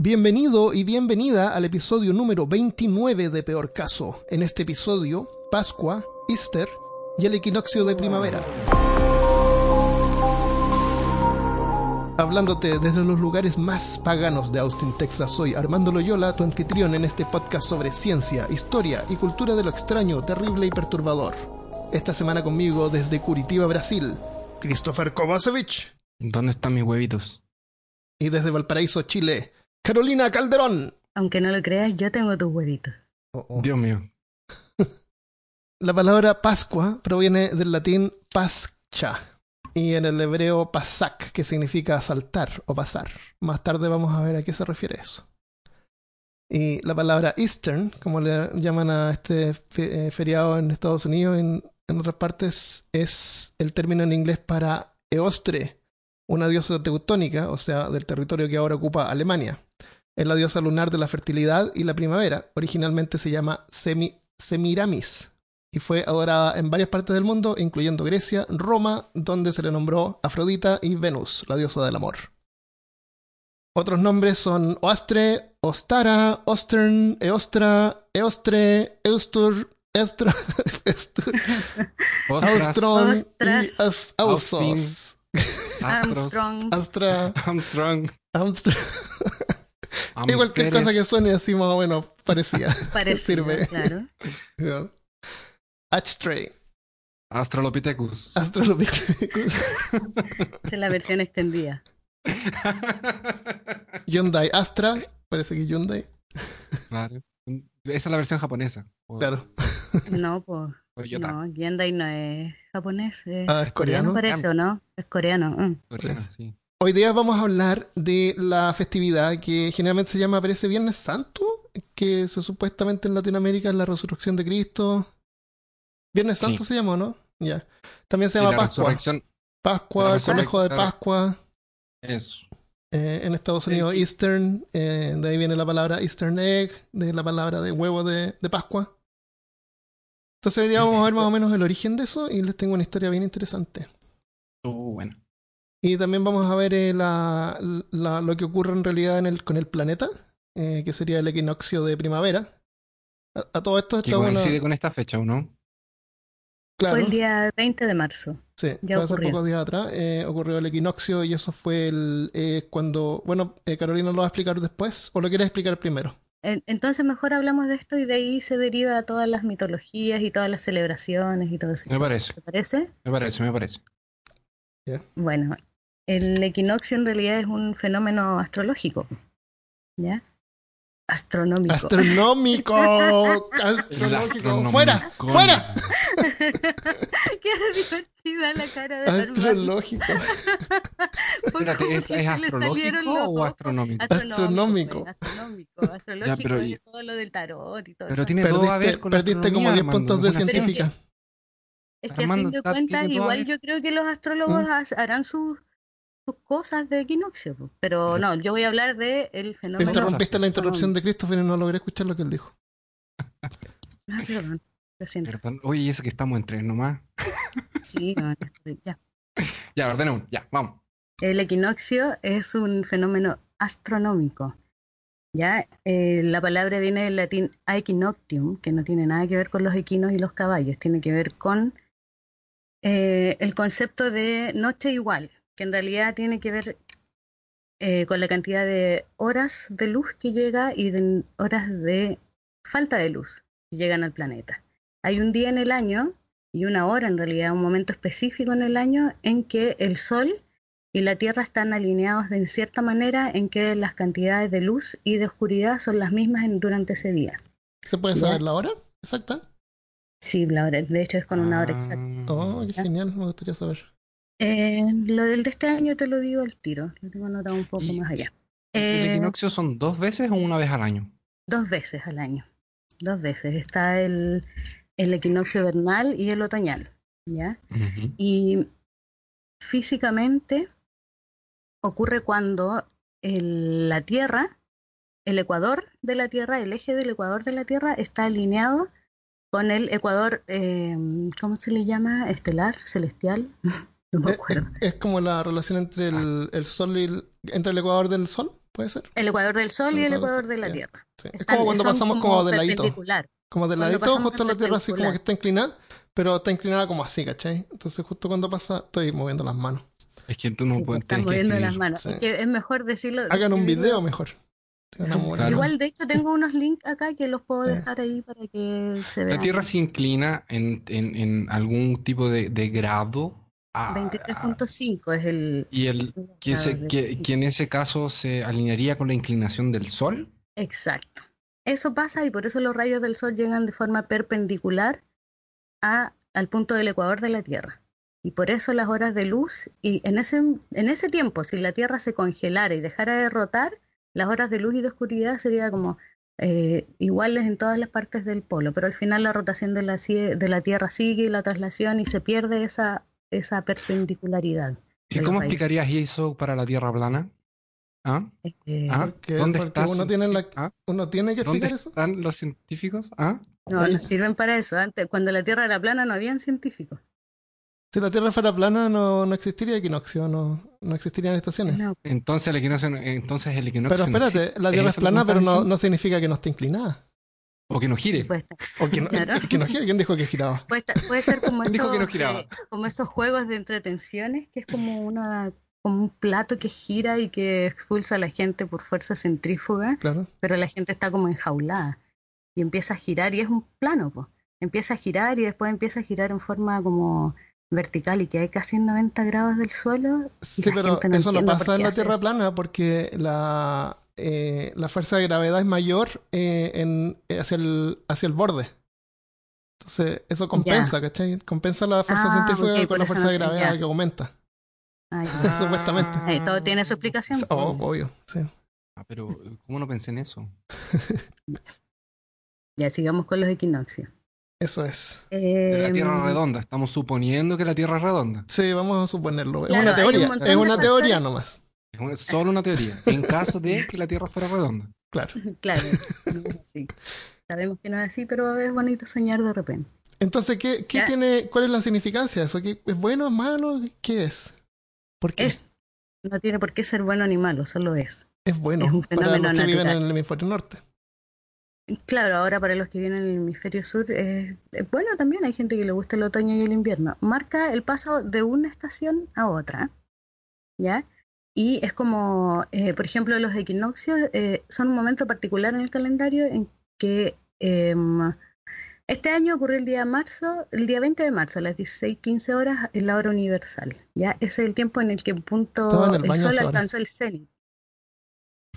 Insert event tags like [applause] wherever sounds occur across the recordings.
Bienvenido y bienvenida al episodio número 29 de Peor Caso. En este episodio, Pascua, Easter y el equinoccio de primavera. Hablándote desde los lugares más paganos de Austin, Texas, soy Armando Loyola, tu anfitrión en este podcast sobre ciencia, historia y cultura de lo extraño, terrible y perturbador. Esta semana conmigo desde Curitiba, Brasil, Christopher Kovacevic. ¿Dónde están mis huevitos? Y desde Valparaíso, Chile, Carolina Calderón. Aunque no lo creas, yo tengo tus huevitos. Oh, oh. Dios mío. [laughs] La palabra Pascua proviene del latín pascha y en el hebreo pasak, que significa saltar o pasar. Más tarde vamos a ver a qué se refiere eso. Y la palabra Eastern, como le llaman a este fe- eh, feriado en Estados Unidos y en, en otras partes, es el término en inglés para Eostre, una diosa teutónica, o sea, del territorio que ahora ocupa Alemania. Es la diosa lunar de la fertilidad y la primavera. Originalmente se llama Semi- Semiramis y fue adorada en varias partes del mundo, incluyendo Grecia, Roma, donde se le nombró Afrodita y Venus, la diosa del amor. Otros nombres son Oastre, Ostara, Ostern, Eostra, Eostre, Eustur, Estra, [laughs] Estur, Ostras, Austron y Ausos. [laughs] astros, Armstrong. Astra, Armstrong. Y cualquier cosa que suene así más o menos parecía. [laughs] Parecido, Sirve. claro. Ashtray, Australopithecus. Astrolopithecus, Esa es la versión extendida. [laughs] Hyundai Astra, parece que Hyundai, Claro. Esa es la versión japonesa. O- claro. No, pues. No, Hyundai no es japonés. Es Ah, es coreano. parece, ¿o no? Es coreano. mm. sí. Hoy día vamos a hablar de la festividad que generalmente se llama, parece Viernes Santo, que se supuestamente en Latinoamérica es la resurrección de Cristo. Viernes Santo Sí. se llama, ¿no? Ya. También se llama la Pascua. Pascua, el conejo de. Pascua. es. Eh, en Estados Unidos, Sí. Eastern, eh, de ahí viene la palabra Eastern Egg, de la palabra de huevo de, de Pascua. Entonces hoy día vamos a ver más o menos el origen de eso y les tengo una historia bien interesante. Bueno. Y también vamos a ver eh, la- la- lo que ocurre en realidad en el, con el planeta, eh, que sería el equinoccio de primavera. A, a todo esto Que está bueno. coincide con esta fecha, ¿o no? Claro, Fue el día 20 de marzo. sí, ya fue hace ocurrió. pocos días atrás. eh, ocurrió el equinoccio y eso fue el, eh, cuando. Bueno, eh, Carolina lo va a explicar después, o lo quieres explicar primero. En- Entonces mejor hablamos de esto y de ahí se deriva todas las mitologías y todas las celebraciones y todo eso. Me parece, ¿Te parece? me parece, me parece. Bueno, el equinoccio en realidad es un fenómeno astrológico. ¿Ya? Astronómico. Astronómico, [laughs] astronómico. astronómico. ¡Fuera! ¡Fuera! [laughs] Qué divertida la cara de. Astrológico. [laughs] Espérate, ¿es, es astrológico o ojos. astronómico? Astronómico. pues, Astronómico. Astrológico pero y- todo lo del tarot y todo Pero eso. tiene todo a Perdiste, ver con perdiste como astronomía, 10 Armando, puntos de científica. Es que a fin de cuentas, igual yo creo que los astrólogos harán sus, sus cosas de equinoccio. Pero no, yo voy a hablar de el fenómeno. interrumpiste la interrupción de Christopher y no logré escuchar lo que él dijo. [laughs] Ah, perdón, lo siento. Perdón. Oye, ¿y eso que estamos en tres nomás. Sí, no, ya. Ya, [laughs] ordenemos, ya, vamos. El equinoccio es un fenómeno astronómico. ¿ya? Eh, la palabra viene del latín aequinoctium, que no tiene nada que ver con los equinos y los caballos, tiene que ver con eh, el concepto de noche igual, que en realidad tiene que ver eh, con la cantidad de horas de luz que llega y de horas de falta de luz que llegan al planeta. Hay un día en el año y una hora en realidad, un momento específico en el año en que el Sol y la Tierra están alineados de cierta manera en que las cantidades de luz y de oscuridad son las mismas en- durante ese día. ¿Se puede Ya. saber la hora exacta? Sí, la hora, de hecho es con una hora exacta. Ah, Oh, qué genial, me gustaría saber. Eh, lo del de este año te lo digo al tiro, lo tengo anotado un poco más allá. ¿El Eh, equinoccio son dos veces o una vez al año? Dos veces al año, dos veces. Está el, el equinoccio vernal y el otoñal, ¿ya? Y físicamente ocurre cuando el- la Tierra, el ecuador de la Tierra, el eje del ecuador de la Tierra está alineado con el ecuador, eh, ¿cómo se le llama? Estelar, celestial, [laughs] no me Eh, acuerdo. eh, Es como la relación entre el, el sol y el, entre el ecuador del sol, ¿Puede ser? El ecuador del Sol El y el ecuador de la Tierra. Sí. Es como cuando pasamos como de ladito. Como de ladito, justo la Tierra así como que está inclinada, pero está inclinada como así, ¿cachai? Entonces justo cuando pasa, estoy moviendo las manos. Es que tú no Sí, puedes están moviendo las manos. Sí. Es que es mejor decirlo. Hagan un video mejor. Igual, de hecho, tengo unos links acá que los puedo dejar ahí para que se vean. La Tierra se inclina en, en- en algún tipo de, de grado. a- 23.5 es el. y el que, se- grado de- que- que en ese caso se alinearía con la inclinación del Sol. Exacto. Eso pasa y por eso los rayos del Sol llegan de forma perpendicular a, al punto del ecuador de la Tierra. Y por eso las horas de luz, y en ese, en ese tiempo, si la Tierra se congelara y dejara de rotar, las horas de luz y de oscuridad serían como eh, iguales en todas las partes del polo, pero al final la rotación de la, cie- de la Tierra sigue y la traslación y se pierde esa, esa perpendicularidad. ¿Y cómo explicarías eso para la Tierra plana? ¿Ah? Eh, ¿Ah? Porque- ¿Dónde porque está uno tiene la- ¿Ah? Uno tiene que ¿Dónde explicar eso. están los científicos? ¿Ah? No, no sirven para eso. Antes, cuando la Tierra era plana no habían científicos. Si la Tierra fuera plana, no, no existiría equinoccio, no, no existirían estaciones. No, Entonces el equinoccio, entonces el equinoccio Pero espérate, la ¿Es Tierra es plana, pero no, no significa que no esté inclinada. O que no gire. O que no, [laughs] Claro. que no gira. ¿Quién dijo que giraba? puede puede ser como ¿Quién [laughs] dijo esos, que no giraba? eh, como esos juegos de entretenciones, que es como una como un plato que gira y que expulsa a la gente por fuerza centrífuga, Claro. pero la gente está como enjaulada y empieza a girar y es un plano, pues. Empieza a girar y después empieza a girar en forma como vertical y que hay casi en 90 grados del suelo. Sí, la pero gente no eso no pasa en la Tierra eso. plana porque la, eh, la fuerza de gravedad es mayor eh, en, eh, hacia, el, hacia el borde. Entonces, eso compensa, ¿cachai? Compensa la fuerza Ah, centrífuga con la fuerza no- de gravedad que aumenta. Ah. [laughs] Supuestamente. Eh, todo tiene su explicación. Oh, obvio, sí. Ah, pero ¿cómo no pensé en eso? [laughs] Ya sigamos con los equinoccios. Eso es. La Tierra Em, redonda. Estamos suponiendo que la Tierra es redonda. Sí, vamos a suponerlo. Es una un teoría. Es una teoría factores. nomás. Es una- solo una teoría. En caso de que la Tierra fuera redonda. [laughs] Claro. Claro, no es así. Sabemos que no es así, pero es bonito soñar de repente. Entonces, ¿qué, qué tiene, ¿cuál es la significancia de eso? ¿Qué- ¿Es bueno, es malo? ¿Qué es? ¿Por qué? Es, no tiene por qué ser bueno ni malo, solo es. Es bueno es un para los que fenómeno viven natural. en el hemisferio norte. Claro, ahora para los que vienen en el hemisferio sur, es, es bueno también, hay gente que le gusta el otoño y el invierno. Marca el paso de una estación a otra, ¿ya? Y es como, eh, por ejemplo, los equinoccios eh, son un momento particular en el calendario en que em, este año ocurrió el día de marzo, el día 20 de marzo, a las 16:15 horas, en la hora universal, ¿ya? Ese es el tiempo en el que punto el sol alcanzó el cenit.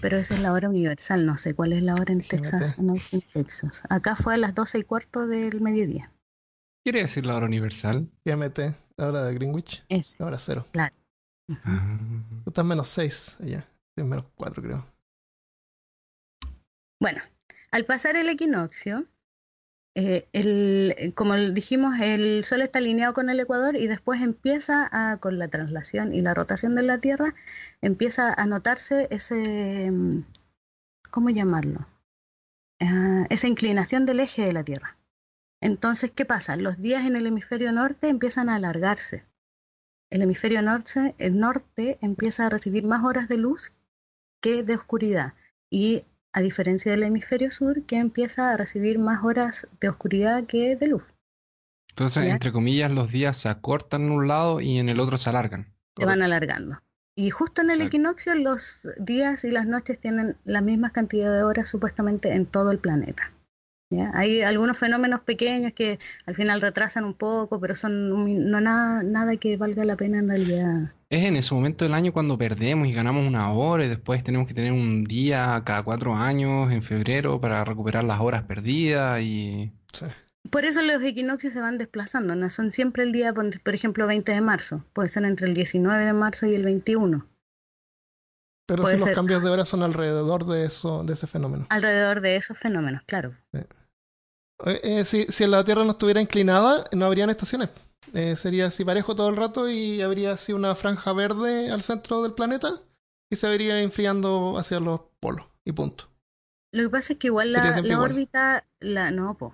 Pero esa es la hora universal, no sé cuál es la hora en. Texas, no en Texas. Acá fue a las 12 y cuarto del mediodía. ¿Quiere decir la hora universal? GMT, la hora de Greenwich, Ese. la hora cero. Ujú. Ah. Tú estás menos 6 allá. Es menos 4, creo. Bueno, al pasar el equinoccio, eh, el, como dijimos, el Sol está alineado con el Ecuador y después empieza con la traslación y la rotación de la Tierra, empieza a notarse ese, mm, ¿cómo llamarlo? Ah, esa inclinación del eje de la Tierra. Entonces, ¿qué pasa? Los días en el hemisferio norte empiezan a alargarse. El hemisferio norte, el norte empieza a recibir más horas de luz que de oscuridad. Y a diferencia del hemisferio sur, que empieza a recibir más horas de oscuridad que de luz. Entonces, Ya. entre comillas, los días se acortan en un lado y en el otro se alargan. Se van alargando. Y justo en el Exacto. equinoccio los días y las noches tienen la misma cantidad de horas supuestamente en todo el planeta. ¿Ya? Hay algunos fenómenos pequeños que al final retrasan un poco, pero son no nada, nada que valga la pena en realidad. Es en ese momento del año cuando perdemos y ganamos una hora y después tenemos que tener un día cada cuatro años en febrero para recuperar las horas perdidas y... Sí. Por eso los equinoccios se van desplazando, no son siempre el día, por ejemplo, 20 de marzo, puede ser entre el 19 de marzo y el 21. Pero si los ser. cambios de hora son alrededor de eso, de ese fenómeno. alrededor de esos fenómenos, claro. Eh, eh, si, si la Tierra no estuviera inclinada, no habrían estaciones. Eh, sería así parejo todo el rato y habría así una franja verde al centro del planeta y se vería enfriando hacia los polos y punto. Lo que pasa es que igual la, siempre la igual. órbita, la, no, po,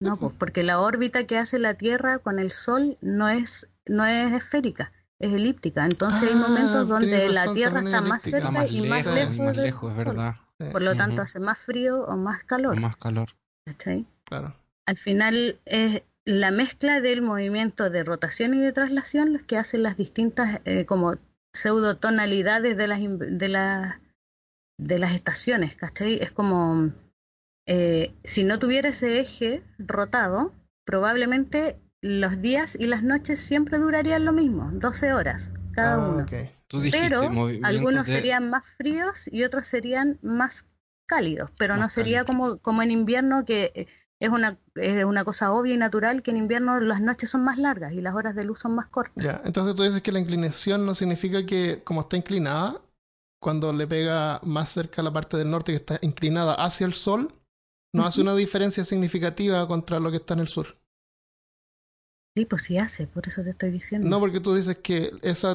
no, po, porque la órbita que hace la Tierra con el Sol no es, no es esférica, es elíptica. Entonces hay Ah, momentos donde la Tierra está es más cerca más y más lejos, y más del lejos, es Sol. verdad. Sí, Por lo tanto hace más frío o más calor. Más calor. ¿cachai? Claro. Al final es la mezcla del movimiento de rotación y de traslación los que hacen las distintas eh, como pseudotonalidades de las, in- de, las de las estaciones, ¿cachai? Es como eh, si no tuviera ese eje rotado, probablemente los días y las noches siempre durarían lo mismo, 12 horas cada Ah, uno. ok. Tú dijiste Pero algunos de- serían más fríos y otros serían más cálidos, pero no sería como, como en invierno que eh, es una, es una cosa obvia y natural que en invierno las noches son más largas y las horas de luz son más cortas. Ya, entonces tú dices que la inclinación no significa que como está inclinada, cuando le pega más cerca a la parte del norte que está inclinada hacia el sol, no hace una diferencia significativa contra lo que está en el sur. Sí, pues sí hace, por eso te estoy diciendo. No, porque tú dices que ese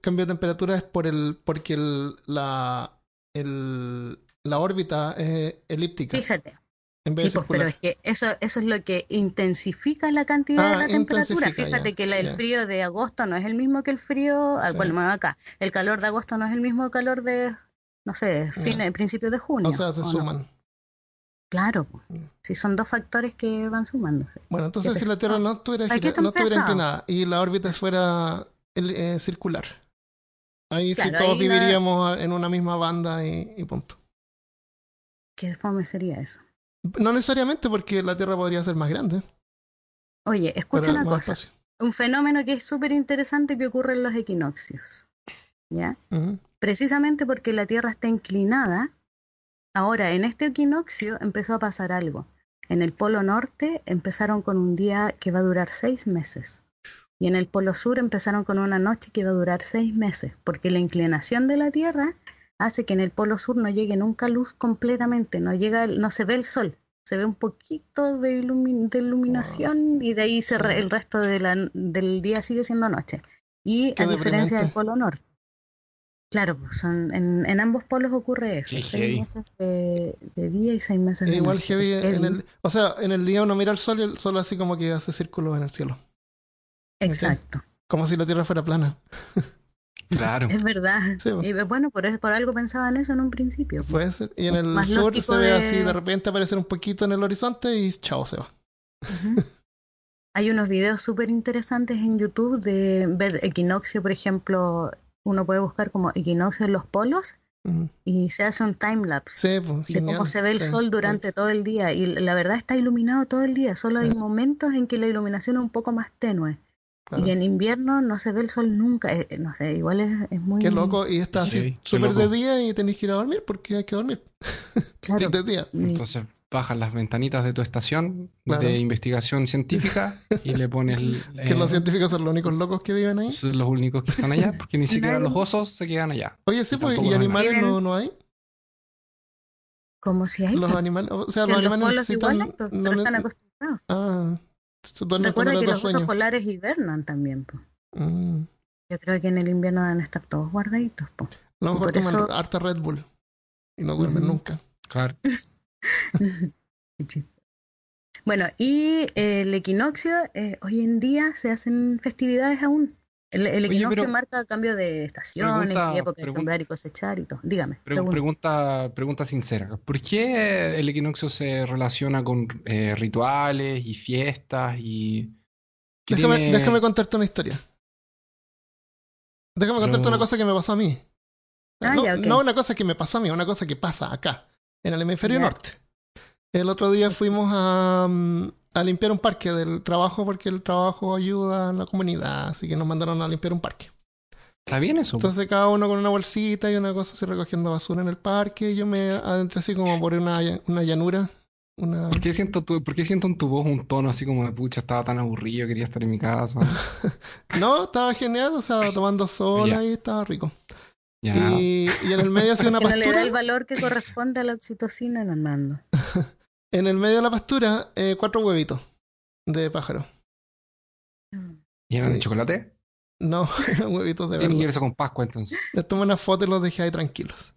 cambio de temperatura es por el, porque el, la, el, la órbita es elíptica Fíjate, pues, pero es que eso, eso es lo que intensifica la cantidad de Ah, la temperatura. Fíjate ya, que la- el ya. frío de agosto no es el mismo que el frío, ah, Sí. bueno, acá, el calor de agosto no es el mismo calor de, no sé, fin, Ya. principios de junio. O sea, se ¿o no? suman. Claro. Mm. si son dos factores que van sumándose. Bueno, entonces si la Tierra no estuviera, no estuviera inclinada y la órbita fuera el- eh, circular, ahí sí todos ahí viviríamos en una misma banda y, y punto. ¿Qué fome sería eso? No necesariamente porque la Tierra podría ser más grande. Oye, escucha una cosa. espacio. Un fenómeno que es súper interesante que ocurre en los equinoccios. ¿Ya? Precisamente porque la Tierra está inclinada, ahora en este equinoccio empezó a pasar algo. En el polo norte empezaron con un día que va a durar seis meses. Y en el polo sur empezaron con una noche que va a durar seis meses, porque la inclinación de la Tierra hace que en el polo sur no llegue nunca luz completamente, no llega, no se ve el sol, se ve un poquito de, ilumi- de iluminación y de ahí se Sí. re- el resto de la- del día sigue siendo noche. Y Qué a diferencia del polo norte. Claro, pues son, en, en ambos polos ocurre eso, Qué seis heavy. meses de, de día y seis meses Es de igual noche. heavy en el, o sea, en el día uno mira el sol y el sol así como que hace círculos en el cielo, Exacto, como si la Tierra fuera plana. [laughs] Claro. es verdad. Sí, pues. Y bueno, por, eso- por algo pensaban eso en un principio. pues. Puede ser. Y en el Más sur se ve de- así de repente aparecer un poquito en el horizonte y chao, se va. [laughs] Hay unos videos súper interesantes en YouTube de ver equinoccio, por ejemplo, uno puede buscar como equinoccio en los polos y se hace un timelapse Sí, pues, de cómo se ve el Sí, sol durante todo el día y la verdad está iluminado todo el día, solo hay momentos en que la iluminación es un poco más tenue claro. y en invierno no se ve el sol nunca, Eh, no sé, igual es, es muy... Qué loco. Y está Sí, así súper de día y tenéis que ir a dormir porque hay que dormir [laughs] Claro. de día. Entonces bajas las ventanitas de tu estación Claro. de investigación científica y le pones el- [laughs] Que eh, los científicos son los únicos locos que viven ahí. son los únicos que están allá, porque ni [laughs] siquiera los osos se quedan allá. Oye, sí, Y pues, ¿y animales no, no hay? como si hay... Los animales, o sea, los los animales necesitan... pero no están acostumbrados. ah, se Recuerda que los osos polares hibernan también. po. Mm. Yo creo que en el invierno van a estar todos guardaditos. po. A lo mejor Por toman eso- harta Red Bull y no duermen nunca. Claro. [laughs] Qué chiste. Bueno, y eh, el equinoccio, eh, hoy en día se hacen festividades aún. El, el Oye, equinoccio pero- marca cambio de estaciones Pregunta- y época de sembrar y cosechar y todo. Dígame. Pre- pregunta. pregunta, pregunta sincera. ¿Por qué el equinoccio se relaciona con eh, rituales y fiestas y... Déjame, tiene- déjame contarte una historia. Déjame contarte una cosa que me pasó a mí. Ah, no, ya, no una cosa que me pasó a mí, una cosa que pasa acá, en el hemisferio norte. El otro día fuimos a, mm, a limpiar un parque del trabajo porque el trabajo ayuda a la comunidad, así que nos mandaron a limpiar un parque. Está bien eso. Entonces cada uno con una bolsita y una cosa así recogiendo basura en el parque y yo me adentré así como por una, una llanura. Una... ¿Por qué, siento tu- por qué siento en tu voz un tono así como de pucha, estaba tan aburrido, quería estar en mi casa? [laughs] No, estaba genial, o sea, tomando sol Ya. ahí, estaba rico. Ya. Y, y en el medio hacía una [laughs] Que no le da pastura. el valor que corresponde a la oxitocina, Hernando. [laughs] En el medio de la pastura, eh, cuatro huevitos de pájaro. ¿Y eran de eh, chocolate? No, [laughs] eran huevitos de verdad. verse con Pascua entonces. Les tomé una foto y los dejé ahí tranquilos.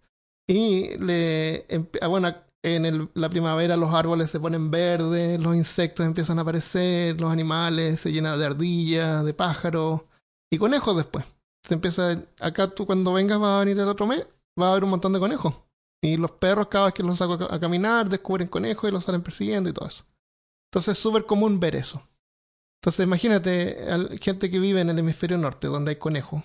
Y le, ah, bueno, en el- la primavera los árboles se ponen verdes, los insectos empiezan a aparecer, los animales se llenan de ardillas, de pájaros y conejos después. Se empieza, acá tú cuando vengas va a venir el otro mes, va a haber un montón de conejos. Y los perros cada vez que los saco a caminar descubren conejos y los salen persiguiendo y todo eso. Entonces es súper común ver eso. Entonces imagínate gente que vive en el hemisferio norte, donde hay conejos,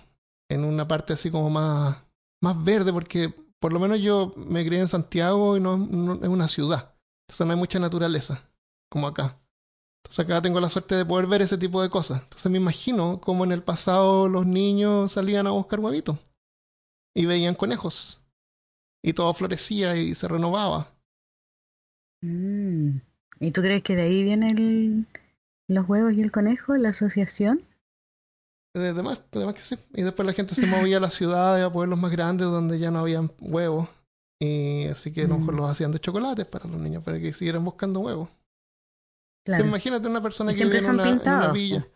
en una parte así como más, más verde, porque por lo menos yo me crié en Santiago y no, no- es una ciudad. Entonces no hay mucha naturaleza, como acá. Entonces acá tengo la suerte de poder ver ese tipo de cosas. Entonces me imagino cómo en el pasado los niños salían a buscar huevitos y veían conejos. Y todo florecía y se renovaba. Mm. ¿Y tú crees que de ahí vienen los huevos y el conejo, la asociación? Además, además que sí. Y después la gente se movía a las ciudades, a pueblos más grandes donde ya no habían huevos. Y así que a lo mejor Mm. los hacían de chocolate para los niños, para que siguieran buscando huevos. Claro. Imagínate una persona que vive en una, en una villa.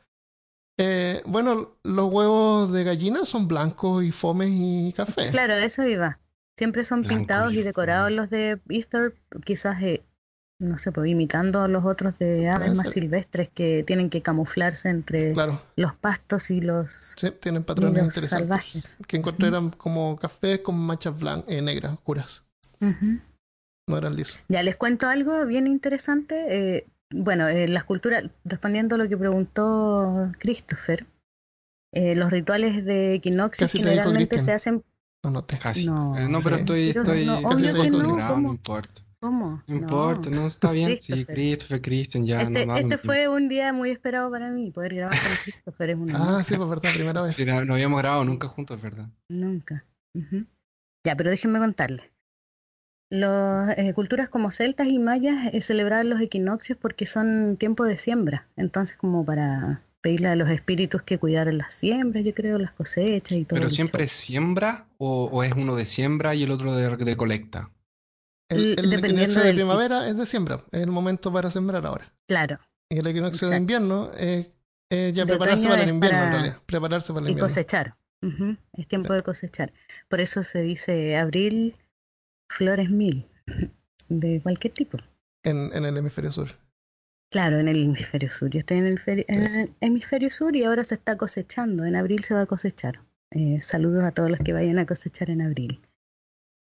Eh, bueno, los huevos de gallina son blancos y fomes y café. Claro, eso iba. Siempre son Blanco pintados y y decorados los de Easter, quizás, eh, no sé, pues imitando a los otros de aves más silvestres que tienen que camuflarse entre Claro, los pastos y los... sí, tienen patrones los interesantes. salvajes. Que encontré eran como café con manchas blancas, eh, negras, oscuras. No eran lisos. Ya les cuento algo bien interesante. eh, bueno, eh, las culturas, respondiendo a lo que preguntó Christopher, eh, los rituales de equinoccio generalmente se hacen... No noté. Casi. No, Eh, no pero sí. estoy, estoy, no, estoy obvio que no, acostumbrado, ¿cómo? no importa. ¿Cómo? No importa, no está bien. Sí, Christopher. Christopher, Christian, ya Este, este fue un día muy esperado para mí, poder grabar con Christopher es una Ah, sí, pues verdad, primera vez. mismo. No habíamos grabado nunca juntos, ¿verdad? Nunca. Ujú. Ya, pero déjenme contarles. Las culturas como celtas y mayas eh, celebraban los equinoccios porque son tiempo de siembra. Entonces, como para pedirle a los espíritus que cuidaran las siembras, yo creo, las cosechas y todo. ¿Pero siempre es siembra o, o es uno de siembra y el otro de, de colecta? El, el equinoccio de del primavera es de siembra, es el momento para sembrar ahora. Claro, Y el equinoccio de invierno es, es ya De prepararse para el invierno en realidad. Prepararse para el y invierno. cosechar. Ujú, Es tiempo Claro. de cosechar. Por eso se dice abril, flores mil, de cualquier tipo. En, en el hemisferio sur. Claro, en el hemisferio sur. Yo estoy en el, feri- en el hemisferio sur y ahora se está cosechando. En abril se va a cosechar. Eh, saludos a todos los que vayan a cosechar en abril.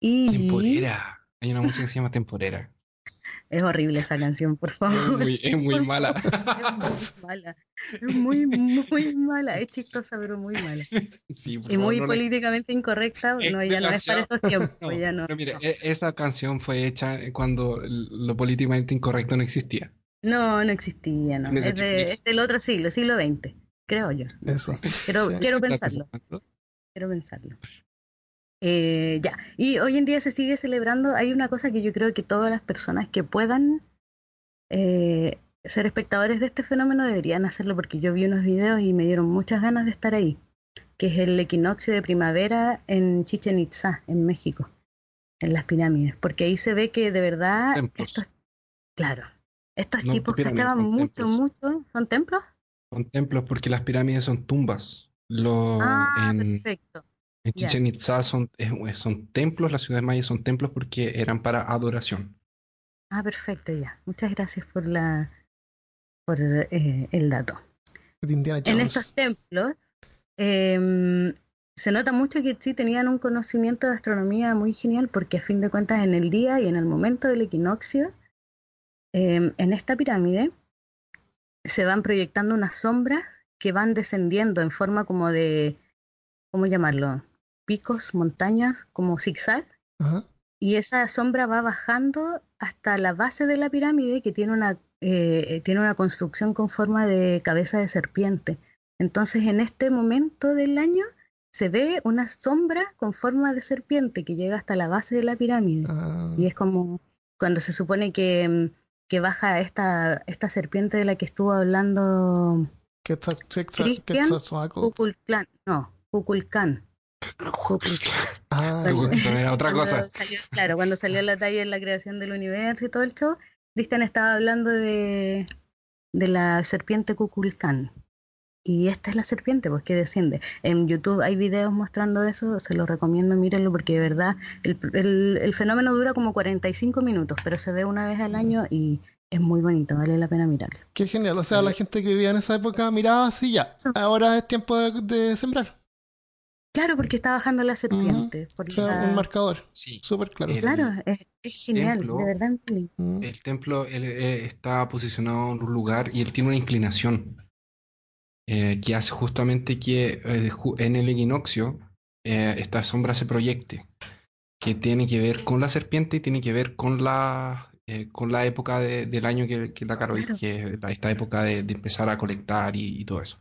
Y Temporera. Hay una música que se llama Temporera. [laughs] es horrible esa canción, por Es favor. muy, es muy mala. Es muy mala. Es muy, muy mala. Es chistosa, pero muy mala. Sí, por Y favor, muy no la- políticamente incorrecta. Es No, ya no es para estos tiempos. No, ya no. pero mire, no. esa canción fue hecha cuando lo políticamente incorrecto no existía. No, no existía, no. Es, de- es del otro siglo, siglo XX, creo yo. Eso. Quiero, Sí. quiero pensarlo. quiero pensarlo. Eh, ya, y hoy en día se sigue celebrando, hay una cosa que yo creo que todas las personas que puedan eh, ser espectadores de este fenómeno deberían hacerlo porque yo vi unos videos y me dieron muchas ganas de estar ahí, que es el equinoccio de primavera en Chichen Itza, en México, en las pirámides, porque ahí se ve que de verdad Templos. estos, claro, estos No, tipos cachaban mucho, templos. mucho, ¿son templos? Son templos porque las pirámides son tumbas. Lo, ah, en, perfecto. en. Chichen Itza son, son templos, las ciudades mayas son templos porque eran para adoración. Ah, perfecto, ya. Muchas gracias por la por eh, el dato. En estos templos em, se nota mucho que sí tenían un conocimiento de astronomía muy genial porque a fin de cuentas en el día y en el momento del equinoccio, em, en esta pirámide se van proyectando unas sombras que van descendiendo en forma como de, ¿cómo llamarlo? Picos, montañas, como zigzag. Ajá. Y esa sombra va bajando hasta la base de la pirámide que tiene una, eh, tiene una construcción con forma de cabeza de serpiente. Entonces en este momento del año se ve una sombra con forma de serpiente que llega hasta la base de la pirámide. Ah, Y es como cuando se supone que, mm, que baja esta, esta serpiente de la que estuvo hablando Cristian. Kukulcán. No, Kukulcán. Ah, Te Pues, gusta poner a otra cosa. salió- claro, cuando salió la talla en la creación del universo y todo el show, Cristian estaba hablando de, de la serpiente Kukulcán. Y esta es la serpiente, pues que desciende. En YouTube hay videos mostrando de eso, se los recomiendo, mírenlo, porque de verdad el, el- el fenómeno dura como 45 minutos, pero se ve una vez al año y es muy bonito, vale la pena mirarlo. Qué genial. O sea, la gente que vivía en esa época miraba así ya. Ahora es tiempo de, de sembrar. Claro, porque está bajando la serpiente. por O sea, la- un marcador. Sí. Súper claro. El- Claro, es, es genial, templo- de verdad. El templo él, eh, está posicionado en un lugar y él tiene una inclinación eh, que hace justamente que eh, en el equinoccio eh, esta sombra se proyecte, que tiene que ver con la serpiente y tiene que ver con la, con la época de- del año que, que la Caro, Claro. que es esta época de, de empezar a colectar y, y todo eso.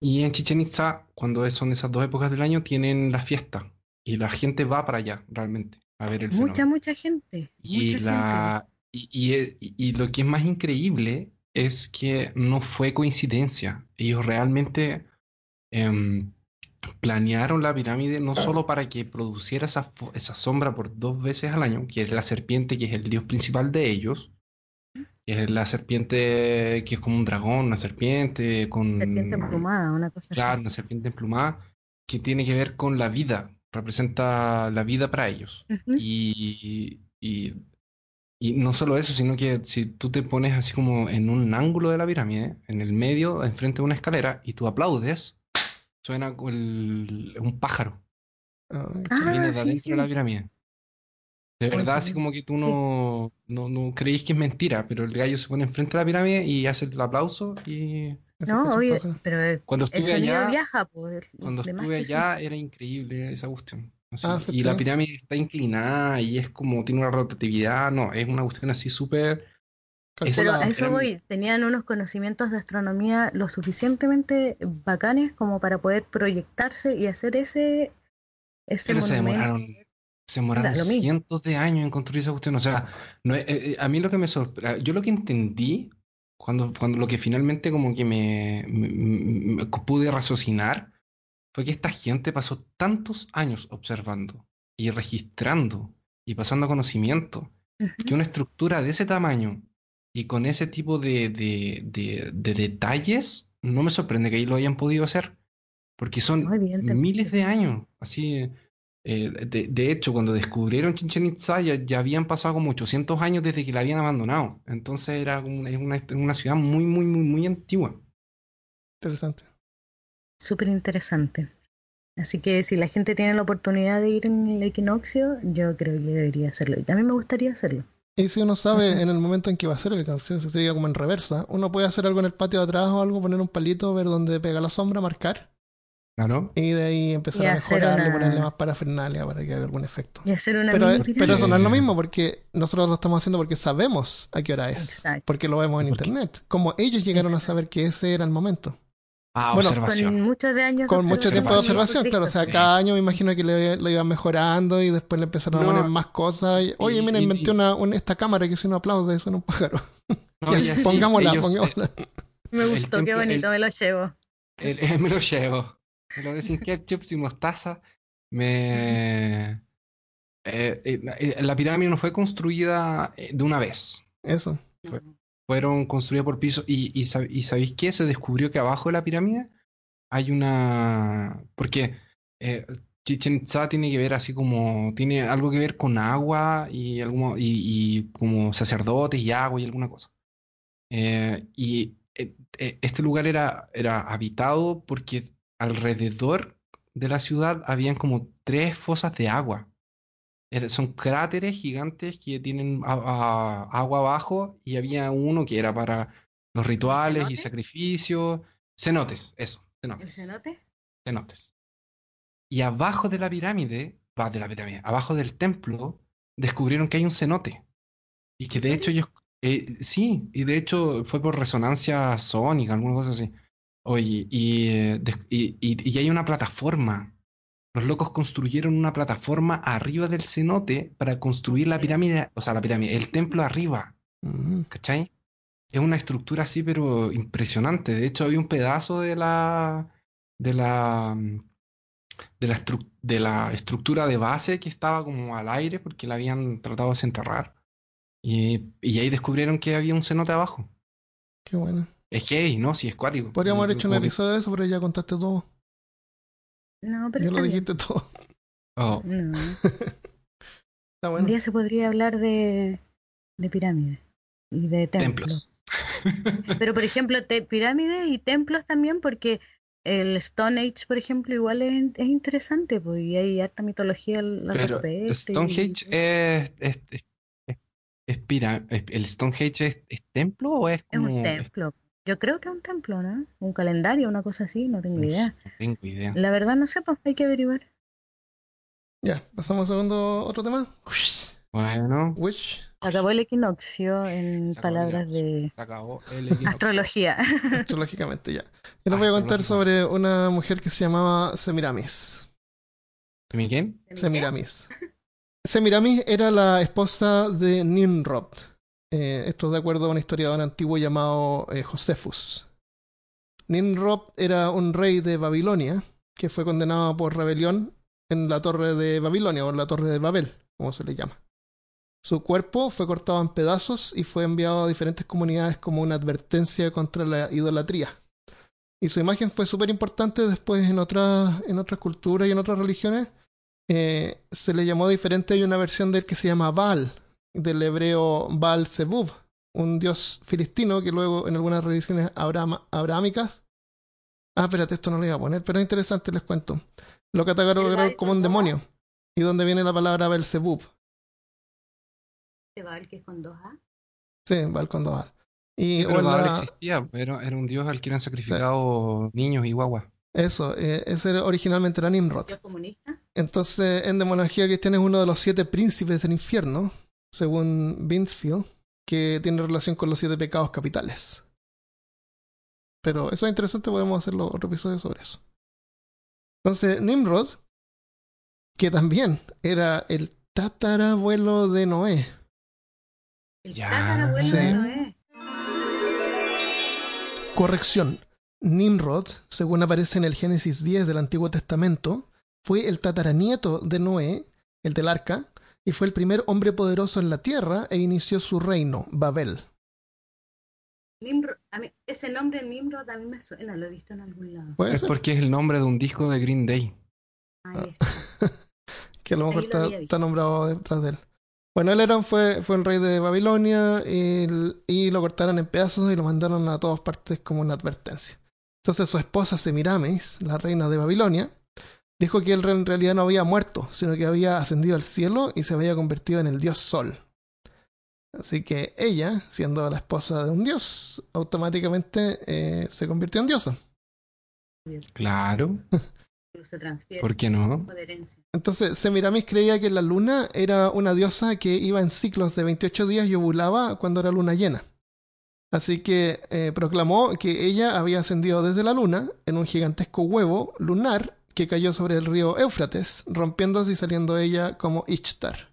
Y en Chichen Itza, cuando son esas dos épocas del año, tienen la fiesta y la gente va para allá realmente a ver el Mucha, fenómeno. mucha gente. Y, mucha la, y, y y- y lo que es más increíble es que no fue coincidencia. Ellos realmente em, planearon la pirámide no solo para que produciera esa, esa sombra por dos veces al año, que es la serpiente, que es el dios principal de ellos, que es la serpiente que es como un dragón, una serpiente con... Serpiente emplumada, una cosa Claro, así. una serpiente emplumada que tiene que ver con la vida, representa la vida para ellos. Y, y no solo eso, sino que si tú te pones así como en un ángulo de la pirámide, en el medio, enfrente de una escalera, y tú aplaudes, suena el- un pájaro Ah, que viene de sí, adentro de la pirámide. De verdad, así como que tú no, no, no creéis que es mentira, pero el gallo se pone enfrente de la pirámide y hace el aplauso y No, pájaro. pero el, cuando el estuve sonido allá... viaja, pues. Cuando estuve que sí. allá era increíble esa cuestión. Así. Ah, y la pirámide está inclinada y es como tiene una rotatividad, no, es una cuestión así súper... Pero a eso voy, tenían unos conocimientos de astronomía lo suficientemente bacanes como para poder proyectarse y hacer ese, ese Pero se demoraron, se demoraron Da cientos de años en construir esa cuestión. O sea, no es- eh, eh, a mí lo que me sorprende, yo lo que entendí cuando, cuando lo que finalmente como que me, me- me- me pude raciocinar fue que esta gente pasó tantos años observando y registrando y pasando conocimiento que una estructura de ese tamaño y con ese tipo de, de, de- de detalles, no me sorprende que ahí lo hayan podido hacer, porque son miles de años. Así, eh, de, de hecho, cuando descubrieron Chichen Itza ya, ya habían pasado como 800 años desde que la habían abandonado. Entonces era una, una, una ciudad muy, muy, muy, muy antigua. Interesante. Súper interesante. Así que si la gente tiene la oportunidad de ir en el equinoccio, yo creo que debería hacerlo. Y a mí me gustaría hacerlo. Y si uno sabe en el momento en que va a ser el equinoccio, se sería como en reversa, uno puede hacer algo en el patio de atrás o algo, poner un palito, ver dónde pega la sombra, marcar, Claro. y de ahí empezar Y a hacer mejorarle, una- ponerle más parafernalia para que haga algún efecto. Y hacer una Pero, pero eso no es lo mismo, porque nosotros lo estamos haciendo porque sabemos a qué hora es. Exacto. Porque lo vemos en Porque- internet. Como ellos llegaron a saber que ese era el momento. Ah, Bueno, observación. Con muchos de años de Con mucho tiempo de observación. claro. O sea, Sí. cada año me imagino que le, lo iban mejorando y después le empezaron No. a poner más cosas. y, Oye, Y- mira, y- inventé y- una, un- esta cámara que suena un aplauso y suena un pájaro. No, Ya, ya sí, pongámosla, ellos, eh, pongámosla. Me gustó, qué bonito, el- me lo llevo. El- el- me lo llevo. Me lo de sin ketchup, sin mostaza. Me. eh, eh, eh, la pirámide no fue construida eh, de una vez. Eso. Fueron construidas por pisos. Y, y, sab- y ¿sabéis qué? Se descubrió que abajo de la pirámide hay una. Porque eh, Chichen Itza tiene que ver así como. Tiene algo que ver con agua y, alguno, y, y como sacerdotes y agua y alguna cosa. Eh, y eh, eh, este lugar era, era habitado porque alrededor de la ciudad habían como tres fosas de agua. Son cráteres gigantes que tienen a- a- agua abajo y había uno que era para los rituales y sacrificios. Cenotes, eso, ¿El cenotes, cenote? cenotes. Y abajo de la pirámide, va de la pirámide, abajo del templo, descubrieron que hay un cenote. Y que ¿En de hecho ellos, eh, sí, y de hecho fue por resonancia sónica, alguna cosa así. Oye, y, eh, y- y hay una plataforma. Los locos construyeron una plataforma arriba del cenote para construir la pirámide, o sea, la pirámide, el templo arriba. ¿cachai? Es una estructura así, pero impresionante. De hecho, había un pedazo de la, de la, de la, estru- de la estructura de base que estaba como al aire porque la habían tratado de desenterrar. Y, y ahí descubrieron que había un cenote abajo. Qué bueno. Es gay, ¿no? Sí, es cuático. Podríamos haber hecho un episodio de eso, pero ya contaste todo. No, pero Ya lo bien. dijiste todo. Oh, No. [laughs] Está Un día se podría hablar de, de pirámides y de templos. templos. [laughs] Pero por ejemplo, te- pirámides y templos también, porque el Stone Age, por ejemplo, igual es, es interesante, pues, y hay harta mitología al al Pero respecto. y- es, es, es, es- es pira- es- ¿El Stonehenge es, es templo o es Es como.? un templo. Yo creo que es un templo, ¿no? Un calendario, una cosa así, no tengo idea. no tengo idea. La verdad no sé, pues hay que averiguar. Ya, pasamos a segundo otro tema. Bueno, Wish, Acabó el equinoccio en Se acabó el palabras de se acabó el [laughs] equinoccio. astrología. astrológicamente ya. Yo les voy a contar sobre una mujer que se llamaba Semiramis. ¿Mi quién? Semiramis. Semiramis era la esposa de Nimrod. Eh, esto es de acuerdo a un historiador antiguo llamado eh, Josefus. Nimrod era un rey de Babilonia que fue condenado por rebelión en la torre de Babilonia o en la torre de Babel, como se le llama. Su cuerpo fue cortado en pedazos y fue enviado a diferentes comunidades como una advertencia contra la idolatría. Y su imagen fue súper importante después en otras, en culturas y en otras religiones eh, se le llamó diferente. Hay una versión de él que se llama Baal, del hebreo Baal Zebub, un dios filistino que luego en algunas religiones abraham- abrahámicas. Ah, espérate, esto no lo iba a poner, pero es interesante, les cuento. Lo ¿El catalogaron como un demonio. ¿Y dónde viene la palabra Belzebub? Baal que es con dos A. Sí, Baal con dos A. Y, pero Baal la- existía, era, era un dios al que eran sacrificados niños y guaguas. eso, eh, ese era- originalmente era Nimrod. ¿Dios comunista? Entonces, en demonología cristiana es uno de los siete príncipes del infierno, según Binsfield, que tiene relación con los siete pecados capitales. Pero eso es interesante, podemos hacer otro episodio sobre eso. Entonces, Nimrod, que también era el tatarabuelo de Noé. El Ya. tatarabuelo Sí. de Noé. Corrección. Nimrod, según aparece en el Génesis 10 del Antiguo Testamento, fue el tataranieto de Noé, el del arca, y fue el primer hombre poderoso en la tierra e inició su reino, Babel. Nimrod, a mí, ese nombre Nimrod a mí me suena, lo he visto en algún lado. Puede Es ser porque es el nombre de un disco de Green Day. Ahí está. [laughs] que a lo mejor lo está, nombrado detrás de él. Bueno, él era, fue, fue el rey de Babilonia y, y lo cortaron en pedazos y lo mandaron a todas partes como una advertencia. Entonces su esposa Semiramis, la reina de Babilonia, dijo que él en realidad no había muerto, sino que había ascendido al cielo y se había convertido en el dios Sol. Así que ella, siendo la esposa de un dios, automáticamente eh, se convirtió en diosa. Claro, [laughs] Se transfiere ¿por qué no? Entonces, Semiramis creía que la luna era una diosa que iba en ciclos de 28 días y ovulaba cuando era luna llena. Así que eh, proclamó que ella había ascendido desde la luna en un gigantesco huevo lunar que cayó sobre el río Éufrates, rompiéndose y saliendo ella como Ishtar.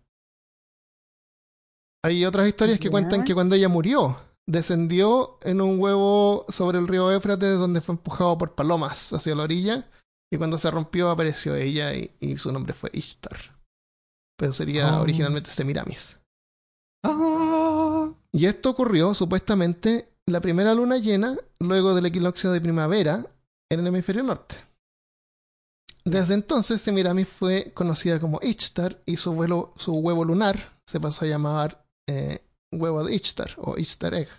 Hay otras historias que cuentan que cuando ella murió, descendió en un huevo sobre el río Éufrates donde fue empujado por palomas hacia la orilla y cuando se rompió apareció ella y, y su nombre fue Ishtar. Pero sería Oh. originalmente Semiramis. Ah, Y esto ocurrió supuestamente la primera luna llena luego del equinoccio de primavera en el hemisferio norte. Desde entonces Semiramis fue conocida como Ishtar y su, vuelo- su huevo lunar se pasó a llamar eh, huevo de Ishtar o Ishtar Egg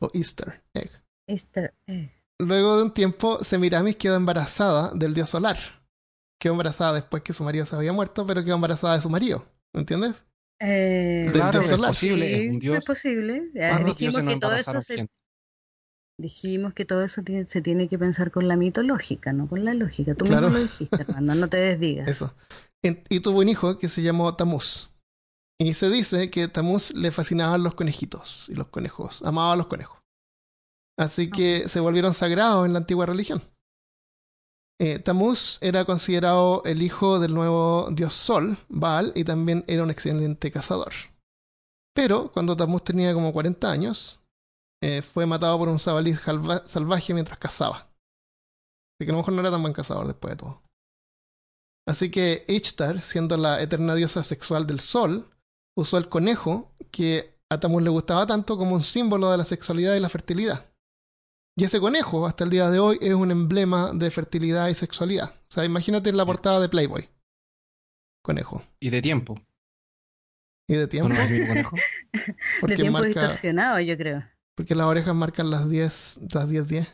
o Easter Egg. Easter egg. Luego de un tiempo, Semiramis quedó embarazada del dios solar. Quedó embarazada después que su marido se había muerto, pero quedó embarazada de su marido. ¿Me entiendes? Eh, Del claro, dios es solar. posible, sí, es un dios. es posible. Ya, dijimos no que todo eso se. Dijimos que todo eso tiene- se tiene que pensar con la mitológica, no con la lógica. Tú Claro. mismo lo dijiste, hermano, no te desdigas. Eso. Y tuvo un hijo que se llamó Tamuz. Y se dice que Tamuz le fascinaban los conejitos y los conejos. Amaba a los conejos. Así que se volvieron sagrados en la antigua religión. Eh, Tamuz era considerado el hijo del nuevo dios Sol, Baal, y también era un excelente cazador. Pero cuando Tamuz tenía como 40 años, eh, fue matado por un jabalí salva- salvaje mientras cazaba. Así que a lo mejor no era tan buen cazador después de todo. Así que Ishtar, siendo la eterna diosa sexual del sol, usó el conejo que a Tamuz le gustaba tanto como un símbolo de la sexualidad y la fertilidad. Y ese conejo, hasta el día de hoy, es un emblema de fertilidad y sexualidad. O sea, imagínate en la portada de Playboy. Conejo. Y de tiempo. Y de ¿O tiempo. conejo? [laughs] de Porque, tiempo marca, distorsionado, yo creo. Porque las orejas marcan las 10, las 10, 10.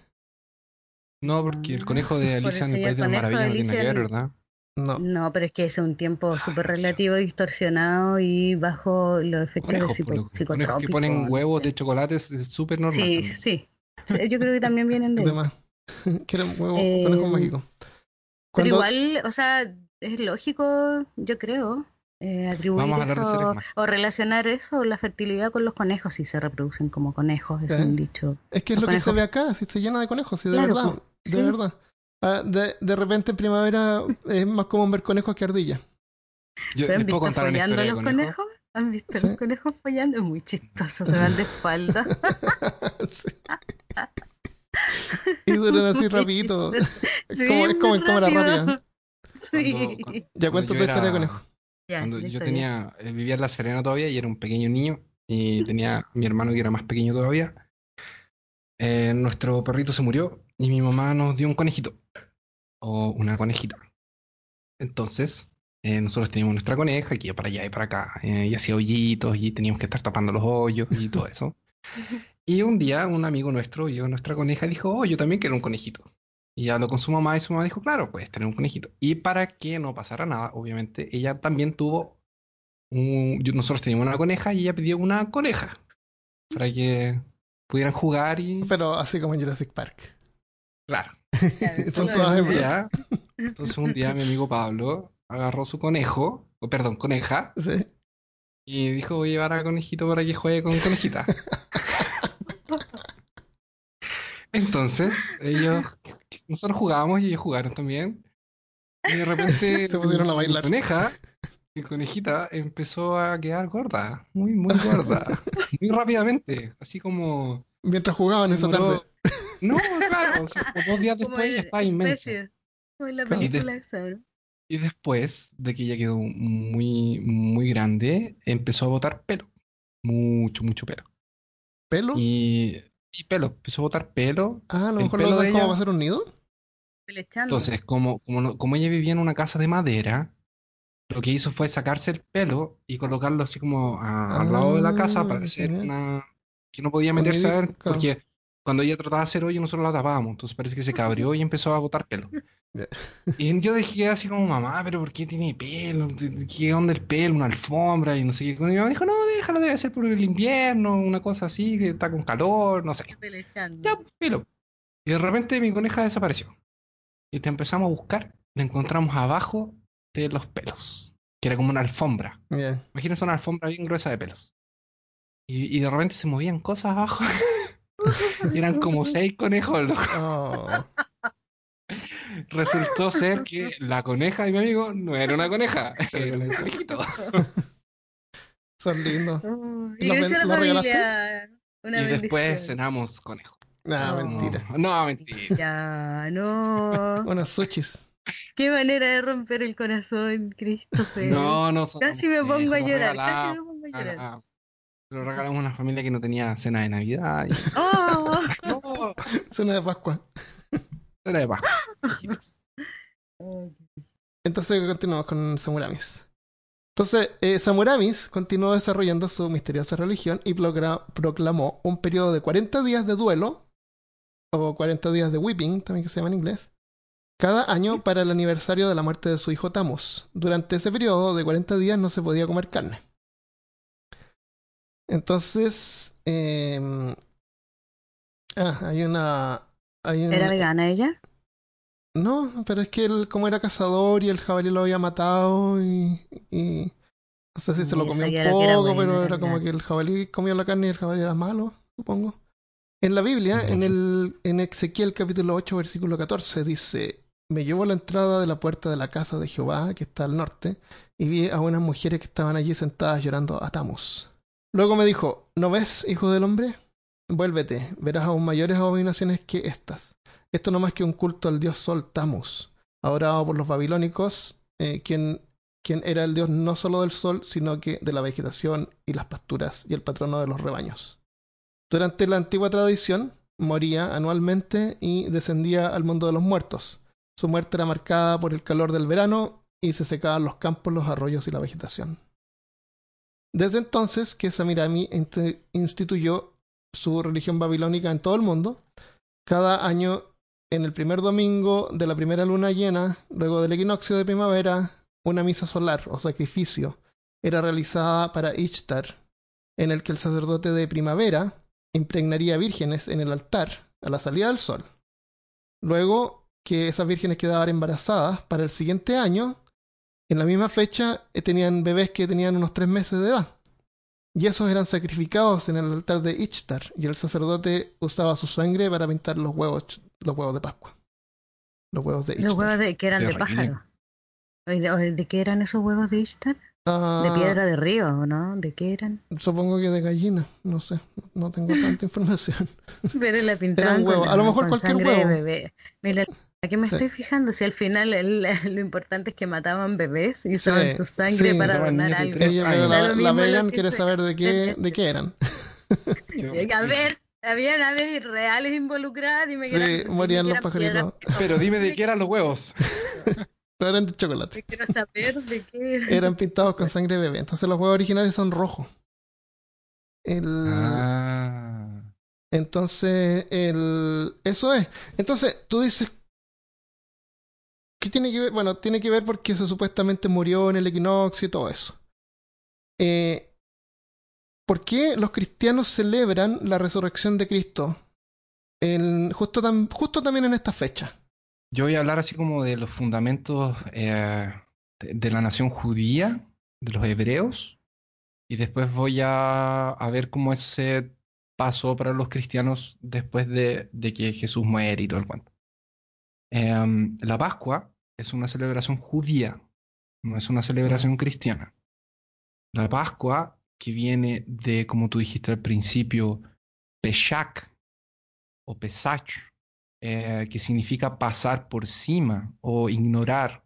No, porque el conejo de Por Alicia en el País de las Maravillas no tiene nada que ver, ¿verdad? No. No, pero es que es un tiempo súper Ah, relativo, distorsionado y bajo los efectos del Conejos, psico-. Conejos que ponen no huevos sé. de chocolates es súper normal. Sí, también. sí. Yo creo que también vienen de ahí. Demás. [laughs] Quieren huevo, Eh, conejo mágico. Pero igual, o sea, es lógico, yo creo, eh, atribuir Vamos a hablar de seres eso o relacionar eso, la fertilidad con los conejos, si se reproducen como conejos, es ¿Eh? un dicho. Es que es Los lo que se ve acá, si se llena de conejos, si de Claro, verdad, po, de sí. verdad. Ah, de, de repente en primavera es más común ver conejos que ardillas. Yo ¿Pero les han visto follando los conejo. conejos? ¿Han visto Sí. los conejos follando? Es muy chistoso, se van de espalda. Sí. [laughs] Y duran así [laughs] rapidito. Es Sí, como, es como en cámara rápida. Sí. Cuando- cuando- Ya cuento tu historia de conejo. Cuando yo tenía, eh, vivía en La Serena todavía y era un pequeño niño y tenía mi hermano que era más pequeño todavía. eh, nuestro perrito se murió y mi mamá nos dio un conejito o una conejita. Entonces, eh, nosotros teníamos nuestra coneja que iba para allá y para acá eh, y hacía hoyitos y teníamos que estar tapando los hoyos y todo eso. [laughs] Y un día un amigo nuestro vio a nuestra coneja y dijo, oh, yo también quiero un conejito. Y habló con su mamá y su mamá dijo, claro, puedes tener un conejito. Y para que no pasara nada, obviamente, ella también tuvo un... Nosotros teníamos una coneja y ella pidió una coneja. Para que pudieran jugar y... Pero así como en Jurassic Park. Claro. Son Entonces todas un, hembras. día, entonces un día mi amigo Pablo agarró su conejo, o perdón, coneja, Sí. y dijo, voy a llevar a conejito para que juegue con conejita. [laughs] Entonces, ellos, nosotros jugábamos y ellos jugaron también. Y de repente, [laughs] Se pusieron a mi bailar. coneja, mi conejita empezó a quedar gorda, muy, muy gorda, [laughs] muy rápidamente, así como... Mientras jugaban esa tarde. No, claro, o sea, dos días después estaba inmensa. Como en la. Y de- película ¿no? Y después de que ella quedó muy, muy grande, empezó a botar pelo. Mucho, mucho pelo. ¿Pelo? Y, y pelo, empezó a botar pelo. Ah, a lo el mejor pelo lo usan de como para hacer un nido. Entonces, como, como, no- como ella vivía en una casa de madera, lo que hizo fue sacarse el pelo y colocarlo así como a- al lado de la casa para Ah, hacer una... que no podía meterse a ver, claro. porque cuando ella trataba de hacer hoyo nosotros la tapábamos, entonces parece que se cabrió y empezó a botar pelo. Y yo dije así como, mamá, pero ¿por qué tiene pelo? ¿Qué onda el pelo? Una alfombra y no sé qué. Y mi mamá dijo, no, déjalo, debe ser por el invierno, una cosa así, que está con calor, no sé. Ya, filo. Y de repente mi coneja desapareció. Y te empezamos a buscar, la encontramos abajo de los pelos, que era como una alfombra. Ya. Imagínense una alfombra bien gruesa de pelos. Y, y de repente se movían cosas abajo. [laughs] Y Eran como seis conejos. loco. Oh. Resultó ser que la coneja de mi amigo no era una coneja, era un conejito. Son lindos. Oh, y ¿Lo la lo familia. Una Y después cenamos conejo. No. mentira. No, mentira. Ya, no. Unas sushis. Qué manera de romper el corazón, Christopher. No, no Casi me pongo a llorar, lo casi me pongo a llorar. Lo regalamos a una familia que no tenía cena de Navidad. y- Oh. [laughs] [laughs] No, Cena de Pascua. cena de Pascua. Entonces continuamos con Samuramis. Entonces, eh, Samuramis continuó desarrollando su misteriosa religión y proclamó un periodo de 40 días de duelo, o 40 días de weeping, también que se llama en inglés, cada año para el aniversario de la muerte de su hijo Tamus. Durante ese periodo de 40 días no se podía comer carne. Entonces, eh, ah, hay una... Hay un- ¿Era vegana ella? no, pero es que él, como era cazador y el jabalí lo había matado y. y no sé si se lo comió un era poco, bueno, pero en era como que el jabalí comió la carne y el jabalí era malo, supongo. En la Biblia, en, el, en Ezequiel capítulo 8, versículo 14, dice: Me llevó a la entrada de la puerta de la casa de Jehová, que está al norte, y vi a unas mujeres que estaban allí sentadas llorando a Tamus. Luego me dijo: ¿No ves, hijo del hombre? Vuélvete, verás aún mayores abominaciones que estas. Esto no más que un culto al dios Sol Tamus, adorado por los babilónicos, eh, quien, quien era el dios no solo del sol, sino que de la vegetación y las pasturas y el patrono de los rebaños. Durante la antigua tradición, moría anualmente y descendía al mundo de los muertos. Su muerte era marcada por el calor del verano y se secaban los campos, los arroyos y la vegetación. Desde entonces que Samirami inst- instituyó su religión babilónica en todo el mundo, cada año en el primer domingo de la primera luna llena, luego del equinoccio de primavera, una misa solar o sacrificio era realizada para Ishtar, en el que el sacerdote de primavera impregnaría vírgenes en el altar a la salida del sol. Luego que esas vírgenes quedaban embarazadas, para el siguiente año, en la misma fecha, eh, tenían bebés que tenían unos tres meses de edad. Y esos eran sacrificados en el altar de Ishtar, y el sacerdote usaba su sangre para pintar los huevos, los huevos de Pascua. Los huevos de Ishtar. Los huevos de, que eran de pájaro. ¿De, de, de qué eran esos huevos de Ishtar? Ah, De piedra de río, ¿no? ¿De qué eran? Supongo que de gallina, no sé, no tengo tanta [laughs] información. Pero la pintaban Eran con, huevos, a lo mejor con cualquier sangre huevo. de bebé. Mira, ¿a qué me Sí. estoy fijando? Si al final el- [laughs] lo importante es que mataban bebés y usaban Sí, tu sangre sí. para donar algo. Ella, la, lo la que quiere sea. saber de qué, de qué eran. [laughs] A ver, habían aves reales involucradas, dime que Sí, eran, morían que los pajaritos. Pero dime de qué eran los huevos. No [laughs] eran de chocolate. Yo Quiero saber de qué eran. Eran pintados con sangre de bebé. Entonces los huevos originales son rojos. El, Ah. Entonces, el, eso es. Entonces, tú dices, ¿qué tiene que ver? Bueno, tiene que ver porque se supuestamente murió en el equinoccio y todo eso. Eh, ¿Por qué los cristianos celebran la resurrección de Cristo justo, tam- justo también en esta fecha? Yo voy a hablar así como de los fundamentos eh, de, la nación judía, de los hebreos, y después voy a, a ver cómo eso se pasó para los cristianos después de, de que Jesús muere y todo el cuento. Em, la Pascua es una celebración judía, no es una celebración cristiana. La Pascua, que viene de, como tú dijiste al principio, Peshach o Pesach, eh, que significa pasar por cima o ignorar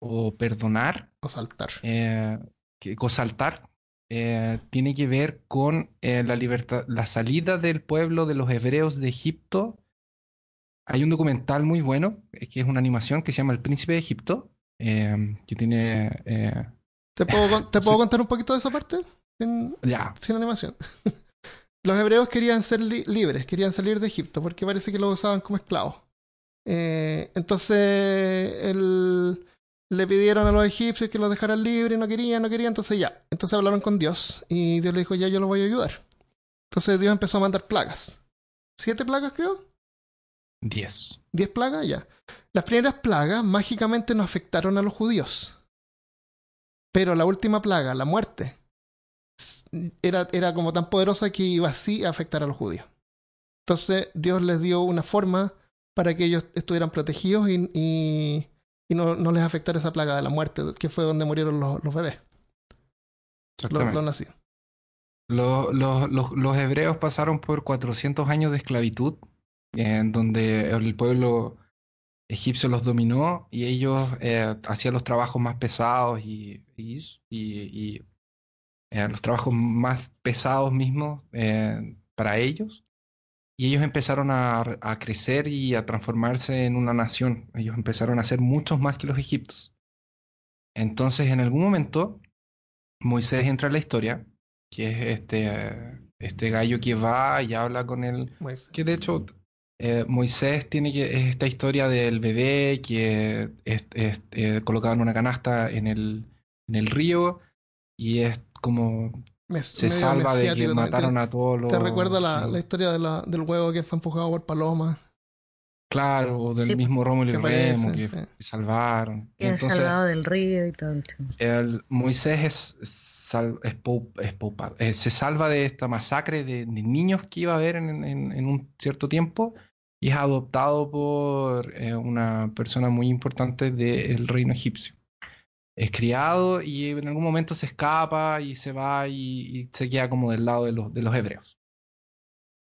o perdonar, O saltar. eh, que, o saltar, eh, tiene que ver con la libertad, la salida del pueblo de los hebreos de Egipto. Hay un documental muy bueno, eh, que es una animación que se llama El Príncipe de Egipto, eh, que tiene... eh, ¿Te puedo, ¿te [laughs] puedo Sí. contar un poquito de esa parte? En- ya, sin animación. [laughs] Los hebreos querían ser li- libres, querían salir de Egipto porque parece que los usaban como esclavos. Eh, entonces el- le pidieron a los egipcios que los dejaran libres, no querían, no querían, entonces ya. Entonces hablaron con Dios y Dios le dijo, ya yo los voy a ayudar. Entonces Dios empezó a mandar plagas. ¿Siete plagas creo? 10. ¿Diez plagas? Ya. Las primeras plagas mágicamente no afectaron a los judíos. Pero la última plaga, la muerte, era, era como tan poderosa que iba así a afectar a los judíos. Entonces Dios les dio una forma para que ellos estuvieran protegidos y, y, y no, no les afectara esa plaga de la muerte, que fue donde murieron los, los bebés, los, los nacidos. Los- los hebreos pasaron por 400 años de esclavitud, en donde el pueblo egipcio los dominó y ellos eh, hacían los trabajos más pesados y, y, eh, los trabajos más pesados mismos eh, para ellos. Y ellos empezaron a, a crecer y a transformarse en una nación. Ellos empezaron a ser muchos más que los egipcios. Entonces, en algún momento, Moisés entra en la historia que es este, este gallo que va y habla con él. Que de hecho, eh, Moisés tiene que, es esta historia del bebé que es, es, eh, colocado en una canasta en el, en el río y es como se salva de que mataron a todos los. ¿Te recuerda la, los- la historia de la- del huevo que fue empujado por Paloma? Claro, o del Sí, mismo Rómulo y Remo que, sí. que salvaron. Que han Entonces, salvado del río y todo el Moisés es, sal- es pou- es poupa- eh, se salva de esta masacre de, de niños que iba a haber en, en- en un cierto tiempo y es adoptado por eh, una persona muy importante del reino egipcio. Es criado y en algún momento se escapa y se va y, se queda como del lado de los, de los hebreos.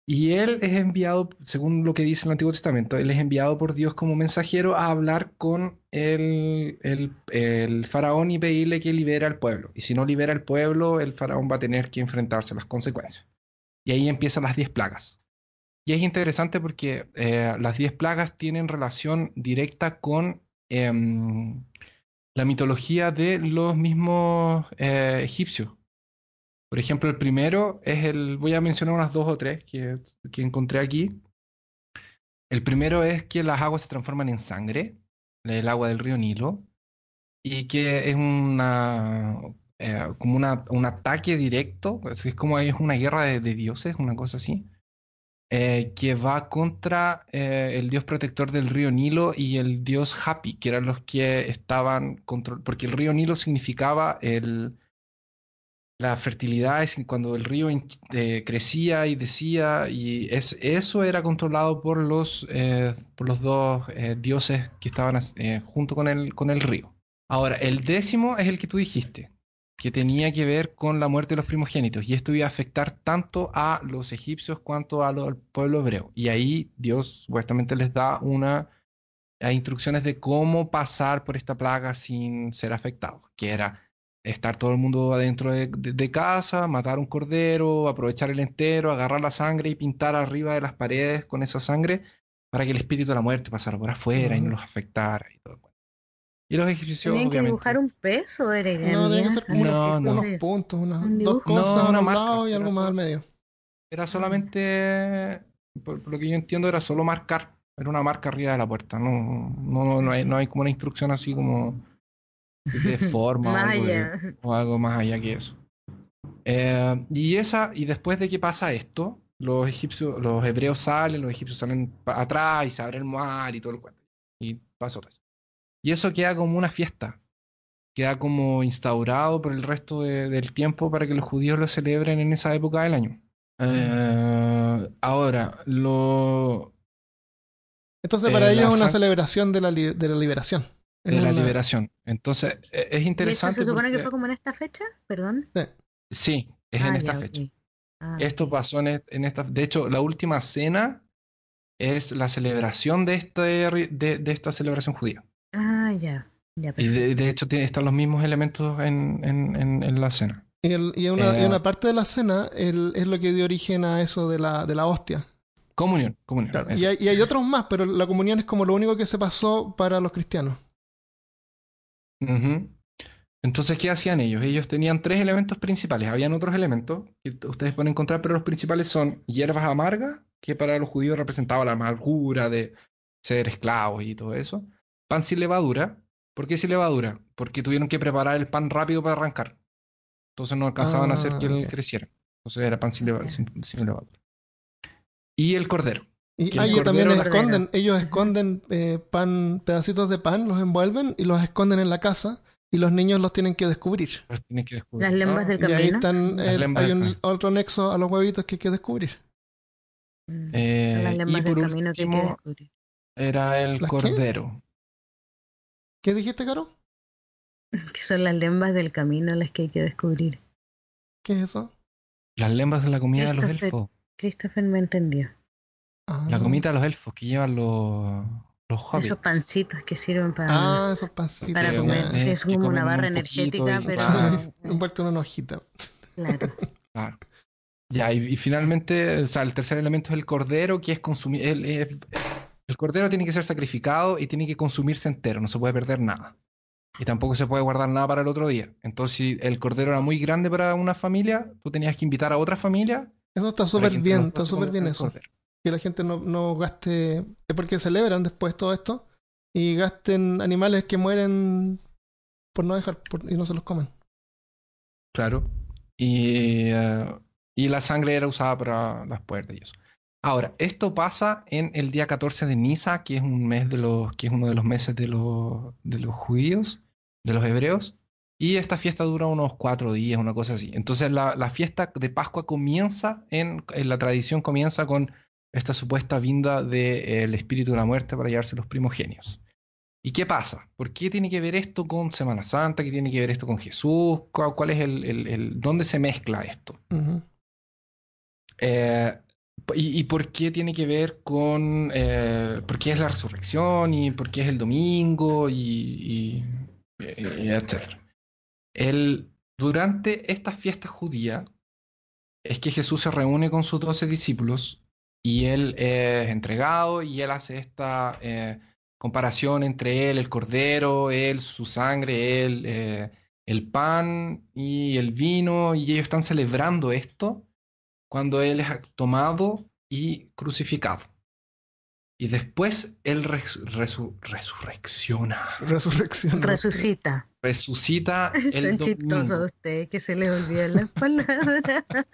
Y él es enviado, según lo que dice el Antiguo Testamento, él es enviado por Dios como mensajero a hablar con el, el, el faraón y pedirle que libere al pueblo. Y si no libera al pueblo, el faraón va a tener que enfrentarse a las consecuencias. Y ahí empiezan las 10 plagas. Y es interesante porque eh, las 10 plagas tienen relación directa con em, la mitología de los mismos eh, egipcios. Por ejemplo, el primero es el, voy a mencionar unas dos o tres que, que encontré aquí. El primero es que las aguas se transforman en sangre, el agua del río Nilo, y que es una eh, como una, un ataque directo, es como es una guerra de, de dioses, una cosa así, eh, que va contra eh, el dios protector del río Nilo y el dios Hapi, que eran los que estaban control, porque el río Nilo significaba el, la fertilidad, es cuando el río eh, crecía y decía, y es, eso era controlado por los, por los dos dioses que estaban junto con el, con el río. Ahora, el décimo es el que tú dijiste, que tenía que ver con la muerte de los primogénitos, y esto iba a afectar tanto a los egipcios cuanto a lo- al pueblo hebreo. Y ahí Dios supuestamente les da una a instrucciones de cómo pasar por esta plaga sin ser afectados, que era estar todo el mundo adentro de, de- de casa, matar un cordero, aprovechar el entero, agarrar la sangre y pintar arriba de las paredes con esa sangre para que el espíritu de la muerte pasara por afuera y no los afectara y todo. Y los egipcios, ¿Tenían que obviamente. dibujar un peso o era No, tiene que ser como No, unos, no. unos puntos, unas Un dos cosas No, a y algo más al medio. Era solamente, por, por lo que yo entiendo, era solo marcar. Era una marca arriba de la puerta. No, no, no, hay, no hay como una instrucción así como de [laughs] forma o algo, de- allá. o algo más allá que eso. Eh, y esa, y después de que pasa esto, los egipcios, los hebreos salen, los egipcios salen atrás y se abre el mar y todo el cuento. Y pasa todo eso. Y eso queda como una fiesta. Queda como instaurado por el resto de- del tiempo para que los judíos lo celebren en esa época del año. Eh, ahora, lo Entonces Eh, para ellos la es una celebración de la, li- de la liberación. Es de la liberación. Entonces, e- es ¿Y eso interesante. se supone que fue como en esta fecha? Perdón. Sí, es en Ah, esta ya, fecha. Ah, Esto pasó en, est- en esta. De hecho, la última cena es la celebración de, este, de, de esta celebración judía. Ah, ya. Ya, Y de, de hecho, están los mismos elementos en, en- en- en la cena. Y, el- y una, y Eh, una parte de la cena el- es lo que dio origen a eso de la, de la hostia. Comunión, comunión. Claro. Y, hay, y hay otros más, pero la comunión es como lo único que se pasó para los cristianos. Entonces, ¿qué hacían ellos? Ellos tenían tres elementos principales. Habían otros elementos que ustedes pueden encontrar, pero los principales son hierbas amargas, que para los judíos representaba la amargura de ser esclavos y todo eso. Pan sin levadura. ¿Por qué sin levadura? Porque tuvieron que preparar el pan rápido para arrancar. Entonces no alcanzaban a hacer Ah, que él creciera. Entonces era pan sin, leva- Ya. sin- sin levadura. Y el cordero. Y ah, el también esconden, ellos esconden eh, pan, pedacitos de pan, los envuelven y los esconden en la casa y los niños los tienen que descubrir. Tienen que descubrir. Las lembas Ah, del Y ahí camino. están, Las el- lembas hay del un, camino. otro nexo a los huevitos que hay que descubrir. Mm. eh, Las y lembas del por camino que hay que último descubrir. era el cordero. ¿Qué dijiste, Caro? Que son las lembas del camino las que hay que descubrir. ¿Qué es eso? Las lembas de la comida de los elfos. Christopher me entendió. Ah. La comida de los elfos que llevan los, los hobbits. Esos pancitos que sirven para, Ah, esos pancitos. para comer. Sí, eh, es como una barra un energética, y- pero. Claro. [laughs] [laughs] Envuelto en una hojita. Claro. [laughs] Claro. Ya, y, y finalmente, o sea, el tercer elemento es el cordero, que es consumir. El cordero tiene que ser sacrificado y tiene que consumirse entero, no se puede perder nada. Y tampoco se puede guardar nada para el otro día. Entonces, si el cordero era muy grande para una familia, tú tenías que invitar a otra familia. Eso está súper bien, está súper bien eso. cordero. Que la gente no, no gaste. Es porque celebran después todo esto y gasten animales que mueren por no dejar por- y no se los comen. Claro. Y, eh, y la sangre era usada para las puertas y eso. Ahora, esto pasa en el día 14 de Nisa, que es un mes de los, que es uno de los meses de los, de los judíos, de los hebreos. Y esta fiesta dura unos cuatro días, una cosa así. Entonces la, la fiesta de Pascua comienza en, en la tradición comienza con esta supuesta vinda del espíritu de la muerte para llevarse los primogenios. ¿Y qué pasa? ¿Por qué tiene que ver esto con Semana Santa? ¿Qué tiene que ver esto con Jesús? ¿Cuál, cuál es el, el- el- dónde se mezcla esto? Eh, y, por qué tiene que ver con eh, por qué es la resurrección y por qué es el domingo y, y- y etcétera. El, durante esta fiesta judía es que Jesús se reúne con sus doce discípulos y él es entregado y él hace esta eh, comparación entre él, el cordero, él, su sangre, él, eh, el pan y el vino y ellos están celebrando esto cuando él es tomado y crucificado. y después él res- resu- resurrecciona. Resurrección. Resucita. Resucita [laughs] el Son chistosos ustedes, que se les olvidan las palabras. [laughs]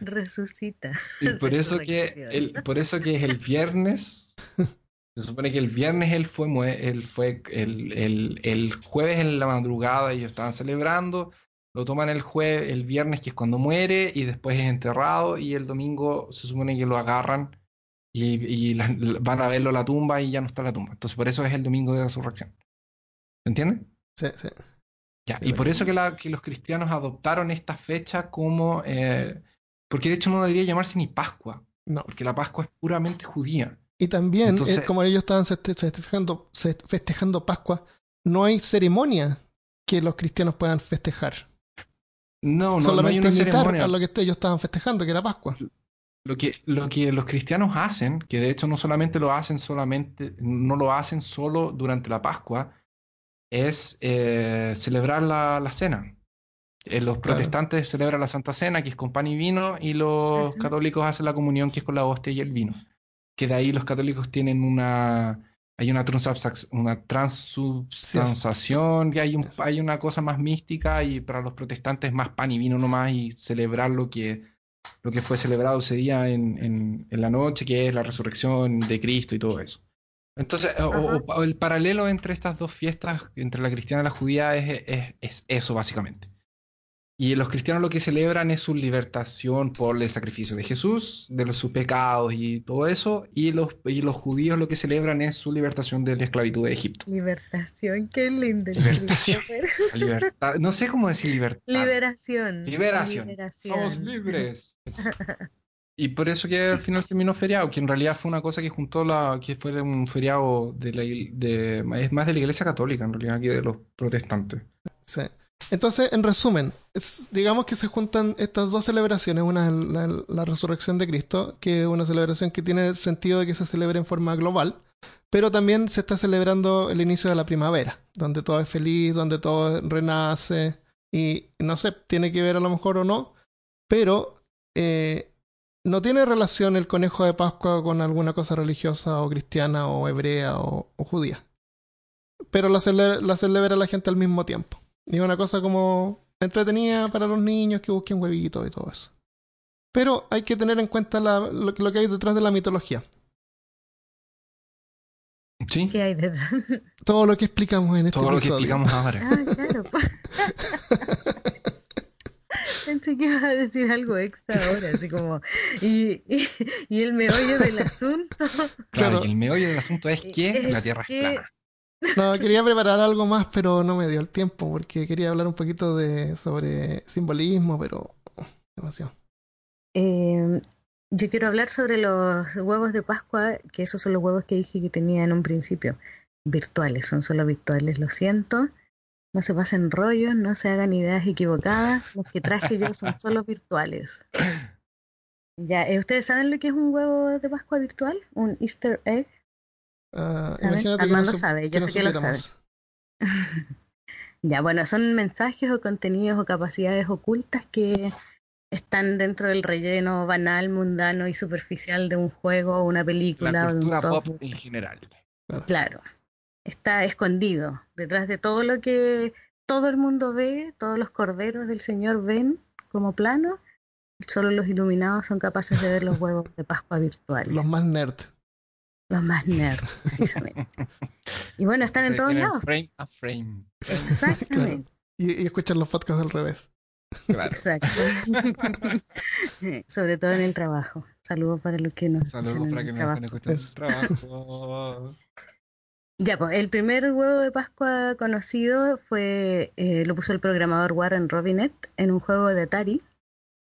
Resucita. Y por eso que el, por eso que es el viernes. Se supone que el viernes él fue, él fue el, el- el jueves en la madrugada ellos estaban celebrando, lo toman el jueves, el viernes que es cuando muere y después es enterrado y el domingo se supone que lo agarran y, y la- la- van a verlo a la tumba y ya no está la tumba. Entonces por eso es el domingo de resurrección. ¿Se entiende? Sí, sí. Ya, y por eso que, la- que los cristianos adoptaron esta fecha como... eh, porque de hecho no debería llamarse ni Pascua, No. porque la Pascua es puramente judía. Y también, Entonces- eh, como ellos estaban festejando Pascua, no hay ceremonia que los cristianos puedan festejar. No, no, no hay Solamente una imitar ceremonia. a lo que ellos estaban festejando, que era Pascua. Lo que, lo que los cristianos hacen, que de hecho no solamente lo hacen solamente, no lo hacen solo durante la Pascua, es eh, celebrar la, la cena. Eh, los Claro. protestantes celebran la Santa Cena, que es con pan y vino, y los católicos hacen la comunión, que es con la hostia y el vino. Que de ahí los católicos tienen una, hay una, una transubstanciación, que hay, un, hay una cosa más mística, y para los protestantes más pan y vino nomás, y celebrar lo que, lo que fue celebrado ese día en, en, en la noche, que es la resurrección de Cristo y todo eso. Entonces, o- o- o el paralelo entre estas dos fiestas, entre la cristiana y la judía, es, es, es eso básicamente. Y los cristianos lo que celebran es su libertación por el sacrificio de Jesús, de los, sus pecados y todo eso, y los, y los judíos lo que celebran es su libertación de la esclavitud de Egipto. Liberación, qué lindo. Liberación. La [laughs] libertad, no sé cómo decir libertad. Liberación. Liberación. Somos libres. [laughs] Y por eso que al final terminó feriado, que en realidad fue una cosa que juntó la, que fue un feriado de la, de, es más de la iglesia católica en realidad que de los protestantes. Sí. Entonces, en resumen, es- digamos que se juntan estas dos celebraciones. Una es la, resurrección de Cristo, que es una celebración que tiene el sentido de que se celebre en forma global, pero también se está celebrando el inicio de la primavera, donde todo es feliz, donde todo renace, y no sé, tiene que ver a lo mejor o no, pero eh, no tiene relación el conejo de Pascua con alguna cosa religiosa o cristiana o hebrea o, o judía. Pero la, cele- la celebra la gente al mismo tiempo. Y una cosa como entretenida para los niños que busquen huevitos y todo eso. Pero hay que tener en cuenta la- lo, lo que hay detrás de la mitología. ¿Sí? ¿Qué hay detrás? [laughs] Todo lo que explicamos en este Todo lo que explicamos ahora. Ah, claro. [laughs] Pensé que iba a decir algo extra ahora, así como. Y, y, y el meollo del asunto. Claro, Claro. y el meollo del asunto es que Es la Tierra que- es plana. No, quería preparar algo más, pero no me dio el tiempo porque quería hablar un poquito de sobre simbolismo, pero demasiado. Eh, yo quiero hablar sobre los huevos de Pascua, que esos son los huevos que dije que tenía en un principio. Virtuales, son solo virtuales, lo siento. No se pasen rollos, no se hagan ideas equivocadas. Los que traje yo son [laughs] solo virtuales. Ya, eh, ¿ustedes saben lo que es un huevo de Pascua virtual? Un Easter egg. Ah, Armando no sabe, yo que no sé que lo sabe. [laughs] Ya, bueno, son mensajes o contenidos o capacidades ocultas que están dentro del relleno banal, mundano y superficial de un juego, una película La o de un cultura pop software. en general. Claro, está escondido detrás de todo lo que todo el mundo ve, todos los corderos del Señor ven como plano. Solo los iluminados son capaces de ver los [laughs] huevos de Pascua virtuales. Los más nerd. Los más nerds, precisamente. [laughs] Y bueno, están en todos lados. Frame a frame. Exactamente. Y, y escuchan los podcasts al revés. Claro. Exacto. [laughs] Sobre todo en el trabajo. Saludos para los que nos Saludos escuchan para en que trabajo. estén escuchando en el trabajo. [laughs] Ya, pues el primer huevo de Pascua conocido fue, eh, lo puso el programador Warren Robinet en un juego de Atari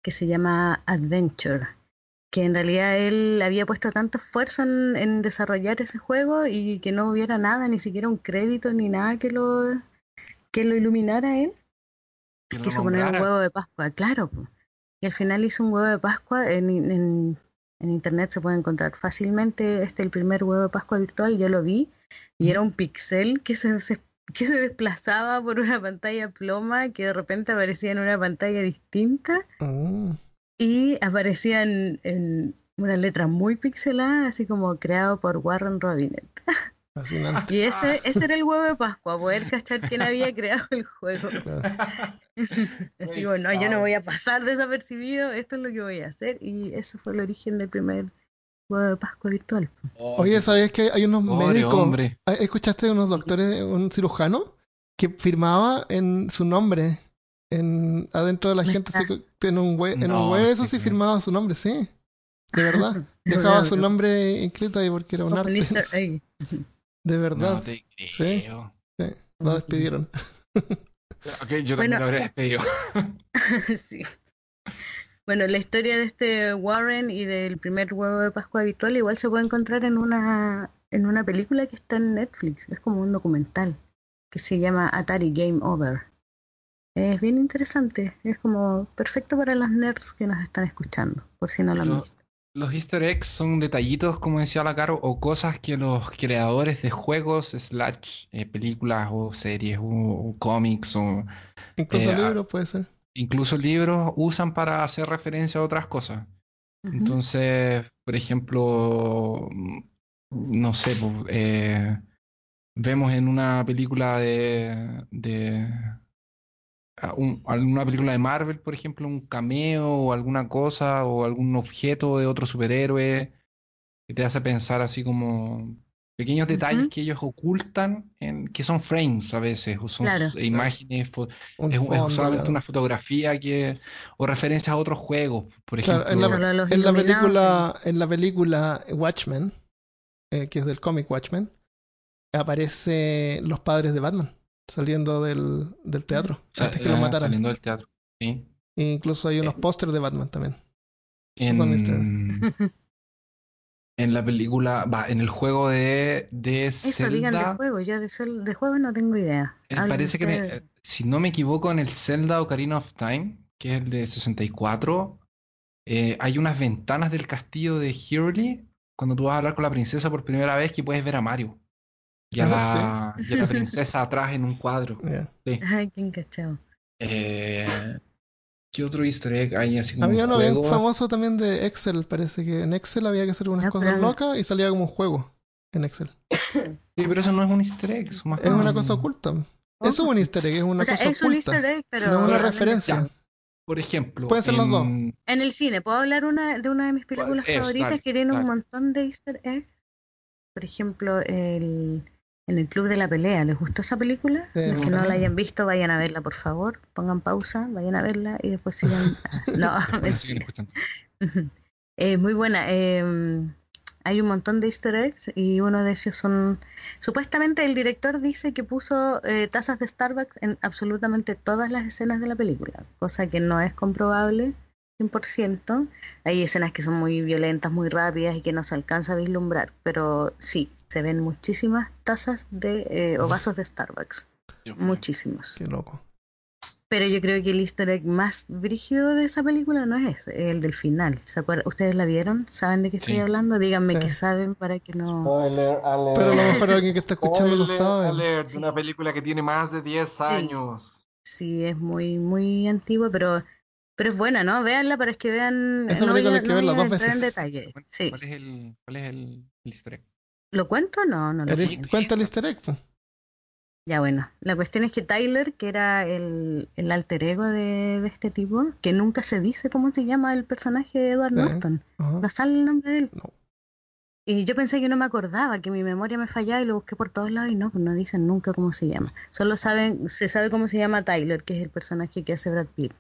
que se llama Adventure, que en realidad él había puesto tanto esfuerzo en, en desarrollar ese juego y que no hubiera nada, ni siquiera un crédito ni nada que lo, que lo iluminara a él, Que lo quiso poner un huevo de Pascua, claro. po. Y al final hizo un huevo de Pascua. En, en, en internet se puede encontrar fácilmente este el primer huevo de Pascua virtual. Yo lo vi y era un pixel que se, se- que se desplazaba por una pantalla ploma que de repente aparecía en una pantalla distinta Ah, y aparecían en una letra muy pixelada, así como creado por Warren Robinet. Fascinante. Y ese, ese era el huevo de Pascua, poder cachar quién había creado el juego. [laughs] Claro. [laughs] Así bueno, yo no voy a pasar desapercibido, esto es lo que voy a hacer. Y eso fue el origen del primer huevo de Pascua virtual. Oye, ¿sabías que hay unos Pobre médicos? hombre. ¿Ah, ¿Escuchaste de unos doctores, un cirujano, que firmaba en su nombre? En, adentro de la ¿Me gente, que en un, hue- en No, un hueso, sí creo. firmaba su nombre, sí. De verdad. [laughs] De Dejaba su nombre inscrito ahí porque era un arte. [laughs] De verdad. No te Sí. Lo despidieron. [laughs] Ok, yo también Bueno. lo habría despedido. sí. Bueno, la historia de este Warren y del primer huevo de Pascua habitual igual se puede encontrar en una, en una película que está en Netflix. Es como un documental que se llama Atari Game Over. Es bien interesante. Es como perfecto para los nerds que nos están escuchando, por si no lo han Lo- visto. Los easter eggs son detallitos, como decía la Caro, o cosas que los creadores de juegos, slash, eh, películas o series o, o cómics o Incluso Eh, libros puede ser. incluso libros usan para hacer referencia a otras cosas. Entonces, por ejemplo, no sé, pues, eh, vemos en una película de, un- alguna película de Marvel, por ejemplo, un cameo o alguna cosa o algún objeto de otro superhéroe que te hace pensar así como pequeños detalles que ellos ocultan en que son frames a veces o son Claro. s- imágenes, fo- Un es, es fondo, solamente claro. una fotografía que o referencias a otros juegos, por Claro, ejemplo. en la, en película, en la película Watchmen, eh, que es del cómic Watchmen, aparece los padres de Batman saliendo del, del teatro Sa- antes que lo eh, mataran. Saliendo del teatro. Sí. E incluso hay unos pósters de Batman también. En, [laughs] en la película, va, en el juego de, de Eso, digan de Zelda, juego. Yo de, de juego no tengo idea. eh, parece que, el- eh, si no me equivoco, en el Zelda Ocarina of Time, que es el de 64, eh, hay unas ventanas del castillo de Hyrule cuando tú vas a hablar con la princesa por primera vez que puedes ver a Mario. Y a, Ah, la, y a la princesa [laughs] atrás en un cuadro. Sí. Ay, qué encachado. Eh, ¿qué otro easter egg hay así como Había un uno bien juego? famoso también de Excel, parece que en Excel había que hacer unas Ah, cosas pero- locas y salía como un juego en Excel. [coughs] Sí, pero eso no es un easter egg, eso más Es una cosa oculta. Eso es un easter egg, es una o sea, cosa es un easter egg, pero no es una referencia. Por ejemplo, Pueden ser los dos. en- el cine, ¿puedo hablar una, de una de mis películas favoritas dale, que tiene dale. un montón de easter eggs? Por ejemplo, el, en el Club de la Pelea. ¿Les gustó esa película? Sí, Los que no la hayan visto, vayan a verla, por favor. Pongan pausa, vayan a verla y después sigan. [laughs] no. [laughs] Es [laughs] muy buena. eh, hay un montón de easter eggs y uno de ellos son... Supuestamente el director dice que puso eh, tazas de Starbucks en absolutamente todas las escenas de la película, cosa que no es comprobable 100%. Hay escenas que son muy violentas, muy rápidas y que no se alcanza a vislumbrar, pero sí, se ven muchísimas tazas de eh, o vasos de Starbucks, muchísimos. Qué loco. Pero yo creo que el easter egg más brígido de esa película no es ese, el del final. ¿Se acuerdan? ¿Ustedes la vieron? ¿Saben de qué estoy Sí. hablando? Díganme Sí. que saben para que no... Spoiler alert. Pero a lo mejor alguien que está escuchando lo Spoiler sabe. alert, Sí. Una película que tiene más de 10 Sí. años. Sí, es muy, muy antigua, pero, pero es buena, ¿no? Véanla para que vean... Esa no película hay que no verla dos entrar en veces. detalle. ¿Cuál Sí. cuál es el, cuál es el, el easter egg? ¿Lo cuento? No, no lo El- cuento. Cuenta el easter egg. Ya bueno, la cuestión es que Tyler, que era el, el alter ego de, de este tipo, que nunca se dice cómo se llama el personaje de Edward Sí. Norton. No sale el nombre de él. No. Y yo pensé que no me acordaba, que mi memoria me fallaba y lo busqué por todos lados y no, pues no dicen nunca cómo se llama. Solo saben, se sabe cómo se llama Tyler, que es el personaje que hace Brad Pitt.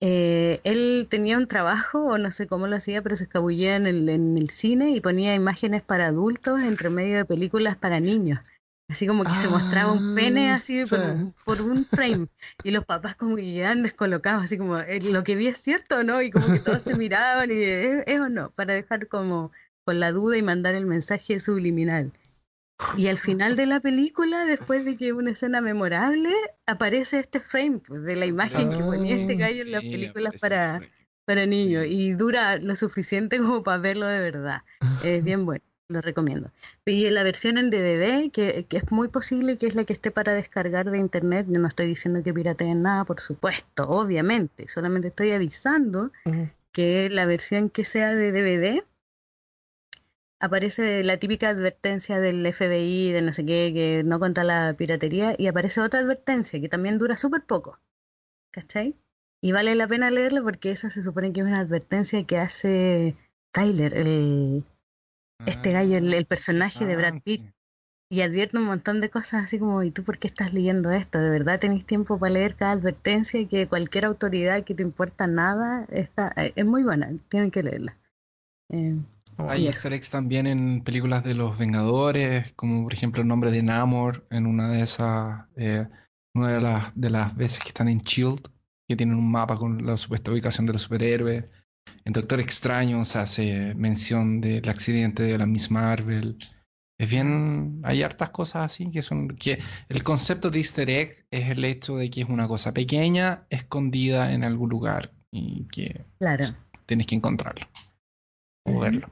Eh, él tenía un trabajo, o no sé cómo lo hacía, pero se escabullía en el, en el cine y ponía imágenes para adultos entre medio de películas para niños. Así como que se mostraba un pene Ah, así sí. por, un- por un frame. Y los papás como que quedaban descolocados, así como, "Eh, ¿lo que vi es cierto o no? Y como que todos se [laughs] miraban y, ¿es, es o no? Para dejar como con la duda y mandar el mensaje subliminal. Y al final de la película, después de que una escena memorable, aparece este frame pues, de la imagen que ponía este gallo en las películas para, frame. para niños Sí. y dura lo suficiente como para verlo de verdad. Es bien bueno, lo recomiendo. Y la versión en DVD, que, que es muy posible que es la que esté para descargar de internet, no estoy diciendo que pirateen nada, por supuesto, obviamente, solamente estoy avisando que la versión que sea de DVD aparece la típica advertencia del FBI de no sé qué, que no contra la piratería, y aparece otra advertencia que también dura súper poco. ¿Cachai? Y vale la pena leerla porque esa se supone que es una advertencia que hace Tyler, el, este gallo, el, el personaje de Brad Pitt. interesante. Y advierte un montón de cosas así como, ¿y tú por qué estás leyendo esto? ¿De verdad tenéis tiempo para leer cada advertencia y que cualquier autoridad que te importa nada está, eh, es muy buena, tienen que leerla. Eh, Oh, Hay easter eggs también en películas de los Vengadores, como por ejemplo el nombre de Namor en una de esas, eh, una de las, de las veces que están en Shield, que tienen un mapa con la supuesta ubicación de los superhéroes. En Doctor Extraño se hace mención del accidente de la Miss Marvel. Es bien, hay hartas cosas así que son, que el concepto de easter egg es el hecho de que es una cosa pequeña, escondida en algún lugar y que claro. tienes que encontrarlo o verlo.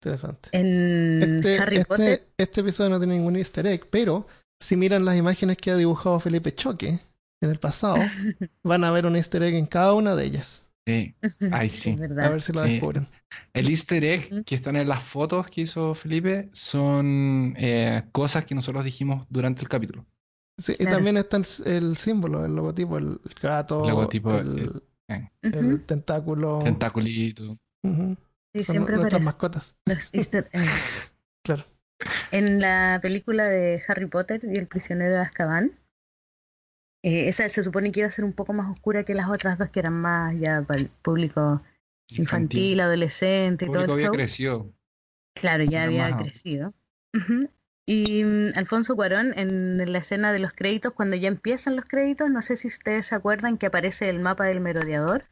Interesante. En Este, Harry Potter, este, este episodio no tiene ningún easter egg, pero si miran las imágenes que ha dibujado Felipe Choque en el pasado, [laughs] van a ver un easter egg en cada una de ellas. Sí. [laughs] Ay, sí. A ver si lo Sí. descubren. El easter egg que están en las fotos que hizo Felipe son eh, cosas que nosotros dijimos durante el capítulo. Sí, Y también está el, el símbolo, el logotipo, el gato, El logotipo, el, tentáculo. Tentaculito. Ujú. Sí, Son siempre nuestras aparece. mascotas. Los easter [laughs] eggs. Claro. En la película de Harry Potter y el prisionero de Azkaban, eh, esa se supone que iba a ser un poco más oscura que las otras dos que eran más ya para el público infantil, adolescente y todo el había show. crecido. Claro, ya Era había más- crecido. Y mm, Alfonso Cuarón, en la escena de los créditos, cuando ya empiezan los créditos, no sé si ustedes se acuerdan que aparece el mapa del merodeador.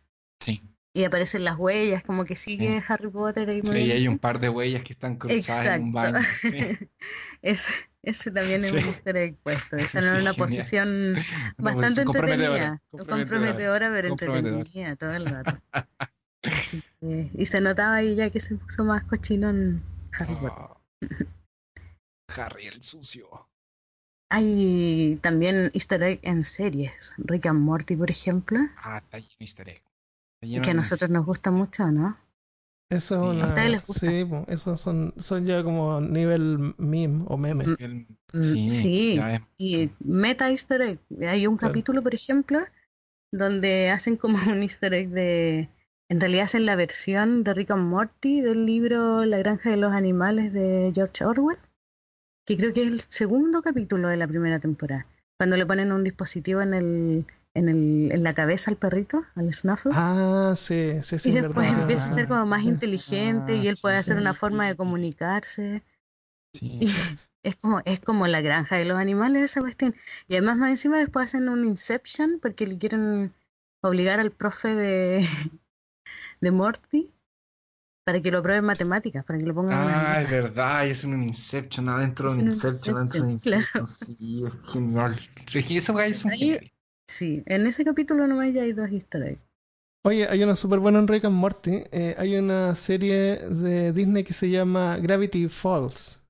Y aparecen las huellas, como que sigue Harry Potter ahí Sí, y moviéndose. hay un par de huellas que están cruzadas en un baño. [laughs] Sí. Ese, ese también es Sí. un easter egg puesto. [laughs] Están en una Genial. posición Una bastante posición entretenida. comprometedora, Comprometedora, pero entretenida todo el rato. [laughs] Así que- y se notaba ahí ya que se puso más cochinón Harry Potter. Oh. Harry el sucio. Hay también easter egg en series. Rick and Morty, por ejemplo, Ah, está lleno de easter egg. Que a nosotros nos gusta mucho, ¿no? Eso es ¿A una. ustedes les gusta? Sí, po, esos son, son ya como nivel meme o meme. Mm, Mm, Sí, Y meta easter egg. Hay un Claro. capítulo, por ejemplo, donde hacen como [laughs] un easter egg de... En realidad hacen la versión de Rick and Morty del libro La granja de los animales de George Orwell, que creo que es el segundo capítulo de la primera temporada. Cuando le ponen un dispositivo en el, en el, en la cabeza al perrito, al Snuffle. Ah, sí, sí, sí. y es después verdad. empieza a ser como más inteligente y él puede hacer sí. una forma de comunicarse. sí. Y es como, es como la granja de los animales esa cuestión. Y además más encima después hacen un Inception porque le quieren obligar al profe de, [laughs] de Morty para que lo pruebe en matemáticas, para que lo ponga en Ah, es verdad, y es un Inception adentro de Es un un Inception, adentro de un Inception. [laughs] Sí, es genial. Son Ahí- geniales. Sí, en ese capítulo nomás ya hay dos easter eggs. Oye, hay una súper buena en Rick and Morty. Eh, hay una serie de Disney que se llama Gravity Falls,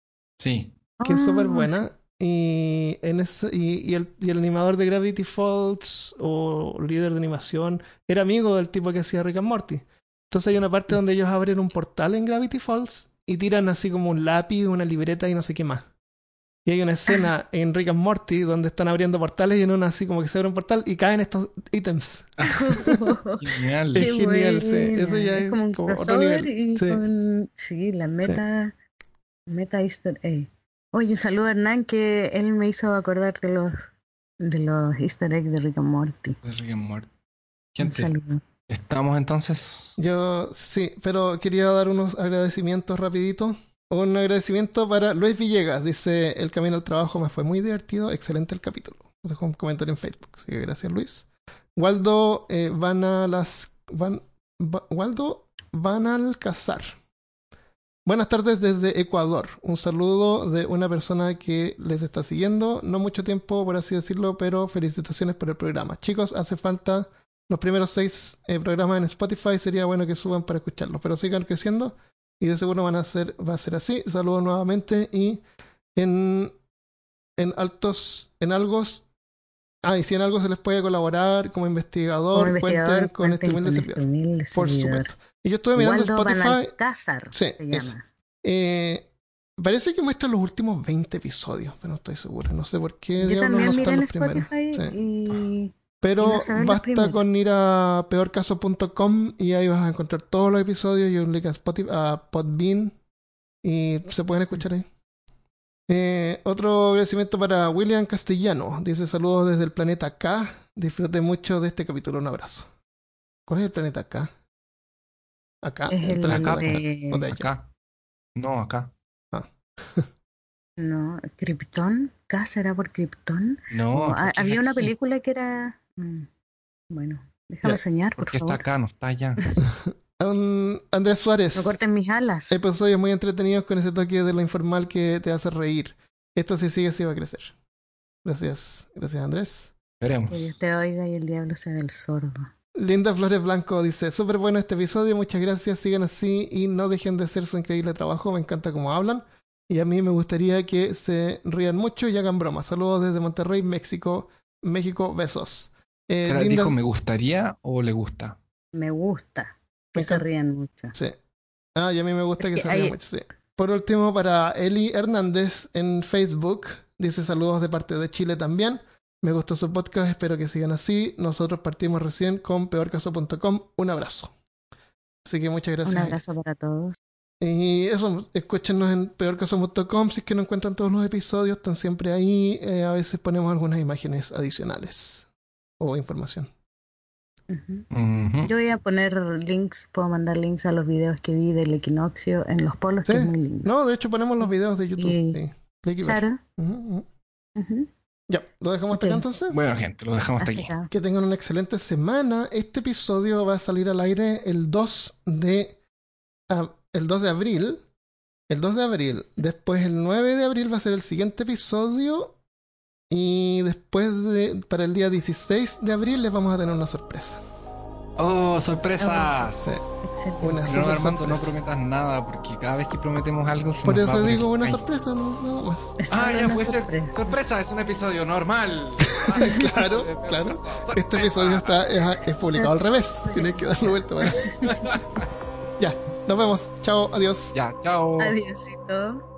Sí. que es súper Ah, buena. Y, en ese, y, y el, y el animador de Gravity Falls o líder de animación era amigo del tipo que hacía Rick and Morty. Entonces hay una parte donde ellos abren un portal en Gravity Falls y tiran así como un lápiz, una libreta y no sé qué más. Y hay una escena [laughs] en Rick and Morty donde están abriendo portales y en una así como que se abre un portal y caen estos ítems. [laughs] Genial. Es Qué genial, sí. Eso ya es como un como otro crossover nivel. y Sí. con sí, la meta meta easter egg. Oye, un saludo a Hernán que él me hizo acordar de los de los easter eggs de Rick and Morty. de Rick and Morty. Un saludo. estamos entonces. Yo sí, pero quería dar unos agradecimientos rapidito. Un agradecimiento para Luis Villegas. Dice, el camino al trabajo me fue muy divertido. Excelente el capítulo. Nos dejó un comentario en Facebook. Así que gracias Luis. Waldo eh, van a las... Waldo van al cazar. Buenas tardes desde Ecuador. Un saludo de una persona que les está siguiendo. No mucho tiempo, por así decirlo, pero felicitaciones por el programa. Chicos, hace falta los primeros seis eh, programas en Spotify. Sería bueno que suban para escucharlos, pero sigan creciendo y de seguro van a ser, va a ser así. Saludos nuevamente y en, en altos, en algos, Ah, y si en algo se les puede colaborar como investigador, Como investigador, cuenten con este humilde servidor. este Por supuesto. Y yo estuve mirando Waldo Spotify. Sí, se llama. eh, parece que muestra los últimos 20 episodios, pero no estoy seguro. No sé por qué Yo también no miré en primeros. Spotify Sí. Pero basta con ir a peorcaso.com y ahí vas a encontrar todos los episodios y un link a, Spotify, a Podbean y se pueden escuchar ahí. Eh, otro agradecimiento para William Castellano. Dice saludos desde el planeta K. Disfruté mucho de este capítulo. Un abrazo. ¿Cuál es el planeta K? Acá. es el planeta acá, de... o de allá. Acá. No, acá. [laughs] No, Krypton. ¿K será por Krypton? No. Había una película que era... mm, Bueno, déjame Ya, soñar, por Porque está acá, no está allá. [laughs] Um, Andrés Suárez. No corten mis alas. Episodios muy entretenidos con ese toque de lo informal que te hace reír. Esto si sigue, sí va a crecer. Gracias, gracias Andrés. Veremos. Que Dios te oiga y el diablo sea del sordo. Linda Flores Blanco dice, súper bueno este episodio, muchas gracias, sigan así y no dejen de hacer su increíble trabajo, me encanta cómo hablan y a mí me gustaría que se rían mucho y hagan bromas. Saludos desde Monterrey, México, México, besos. Eh, Linda- ¿Dijo me gustaría o le gusta? Me gusta que Me se rían mucho. Sí. Ah, y a mí me gusta que se rían hay- mucho, sí. Por último, para Eli Hernández en Facebook, dice saludos de parte de Chile también. Me gustó su podcast, espero que sigan así. Nosotros partimos recién con peorcaso.com. Un abrazo. Así que muchas gracias. Un abrazo para todos. Y eso, escúchenos en peorcaso.com si es que no encuentran todos los episodios, están siempre ahí. Eh, a veces ponemos algunas imágenes adicionales o información. Yo voy a poner links, puedo mandar links a los videos que vi del equinoccio en los polos, Sí. que es muy lindo. No, de hecho ponemos los videos de YouTube. Y- sí. Claro. Ya, lo dejamos hasta acá entonces. Bueno, gente, lo dejamos hasta Hasta aquí. acá. Que tengan una excelente semana. Este episodio va a salir al aire el 2 de ah, el 2 de abril. El 2 de abril. Después el 9 de abril va a ser el siguiente episodio. Y después de para el día 16 de abril les vamos a tener una sorpresa. ¡Oh, sorpresas! Sí, una No, Armando, no sorpresa. prometas nada, porque cada vez que prometemos algo se Por nos va a eso digo una sorpresa, no, nada más. Es Ah, ya puede ser. sorpresa. Sorpresa, es un episodio normal. [laughs] Claro, claro. Sorpresa. Este episodio está es, es publicado al revés. Tienes que darle vuelta. para- [laughs] ya, nos vemos. Chao, adiós. Ya, chao. Adiósito.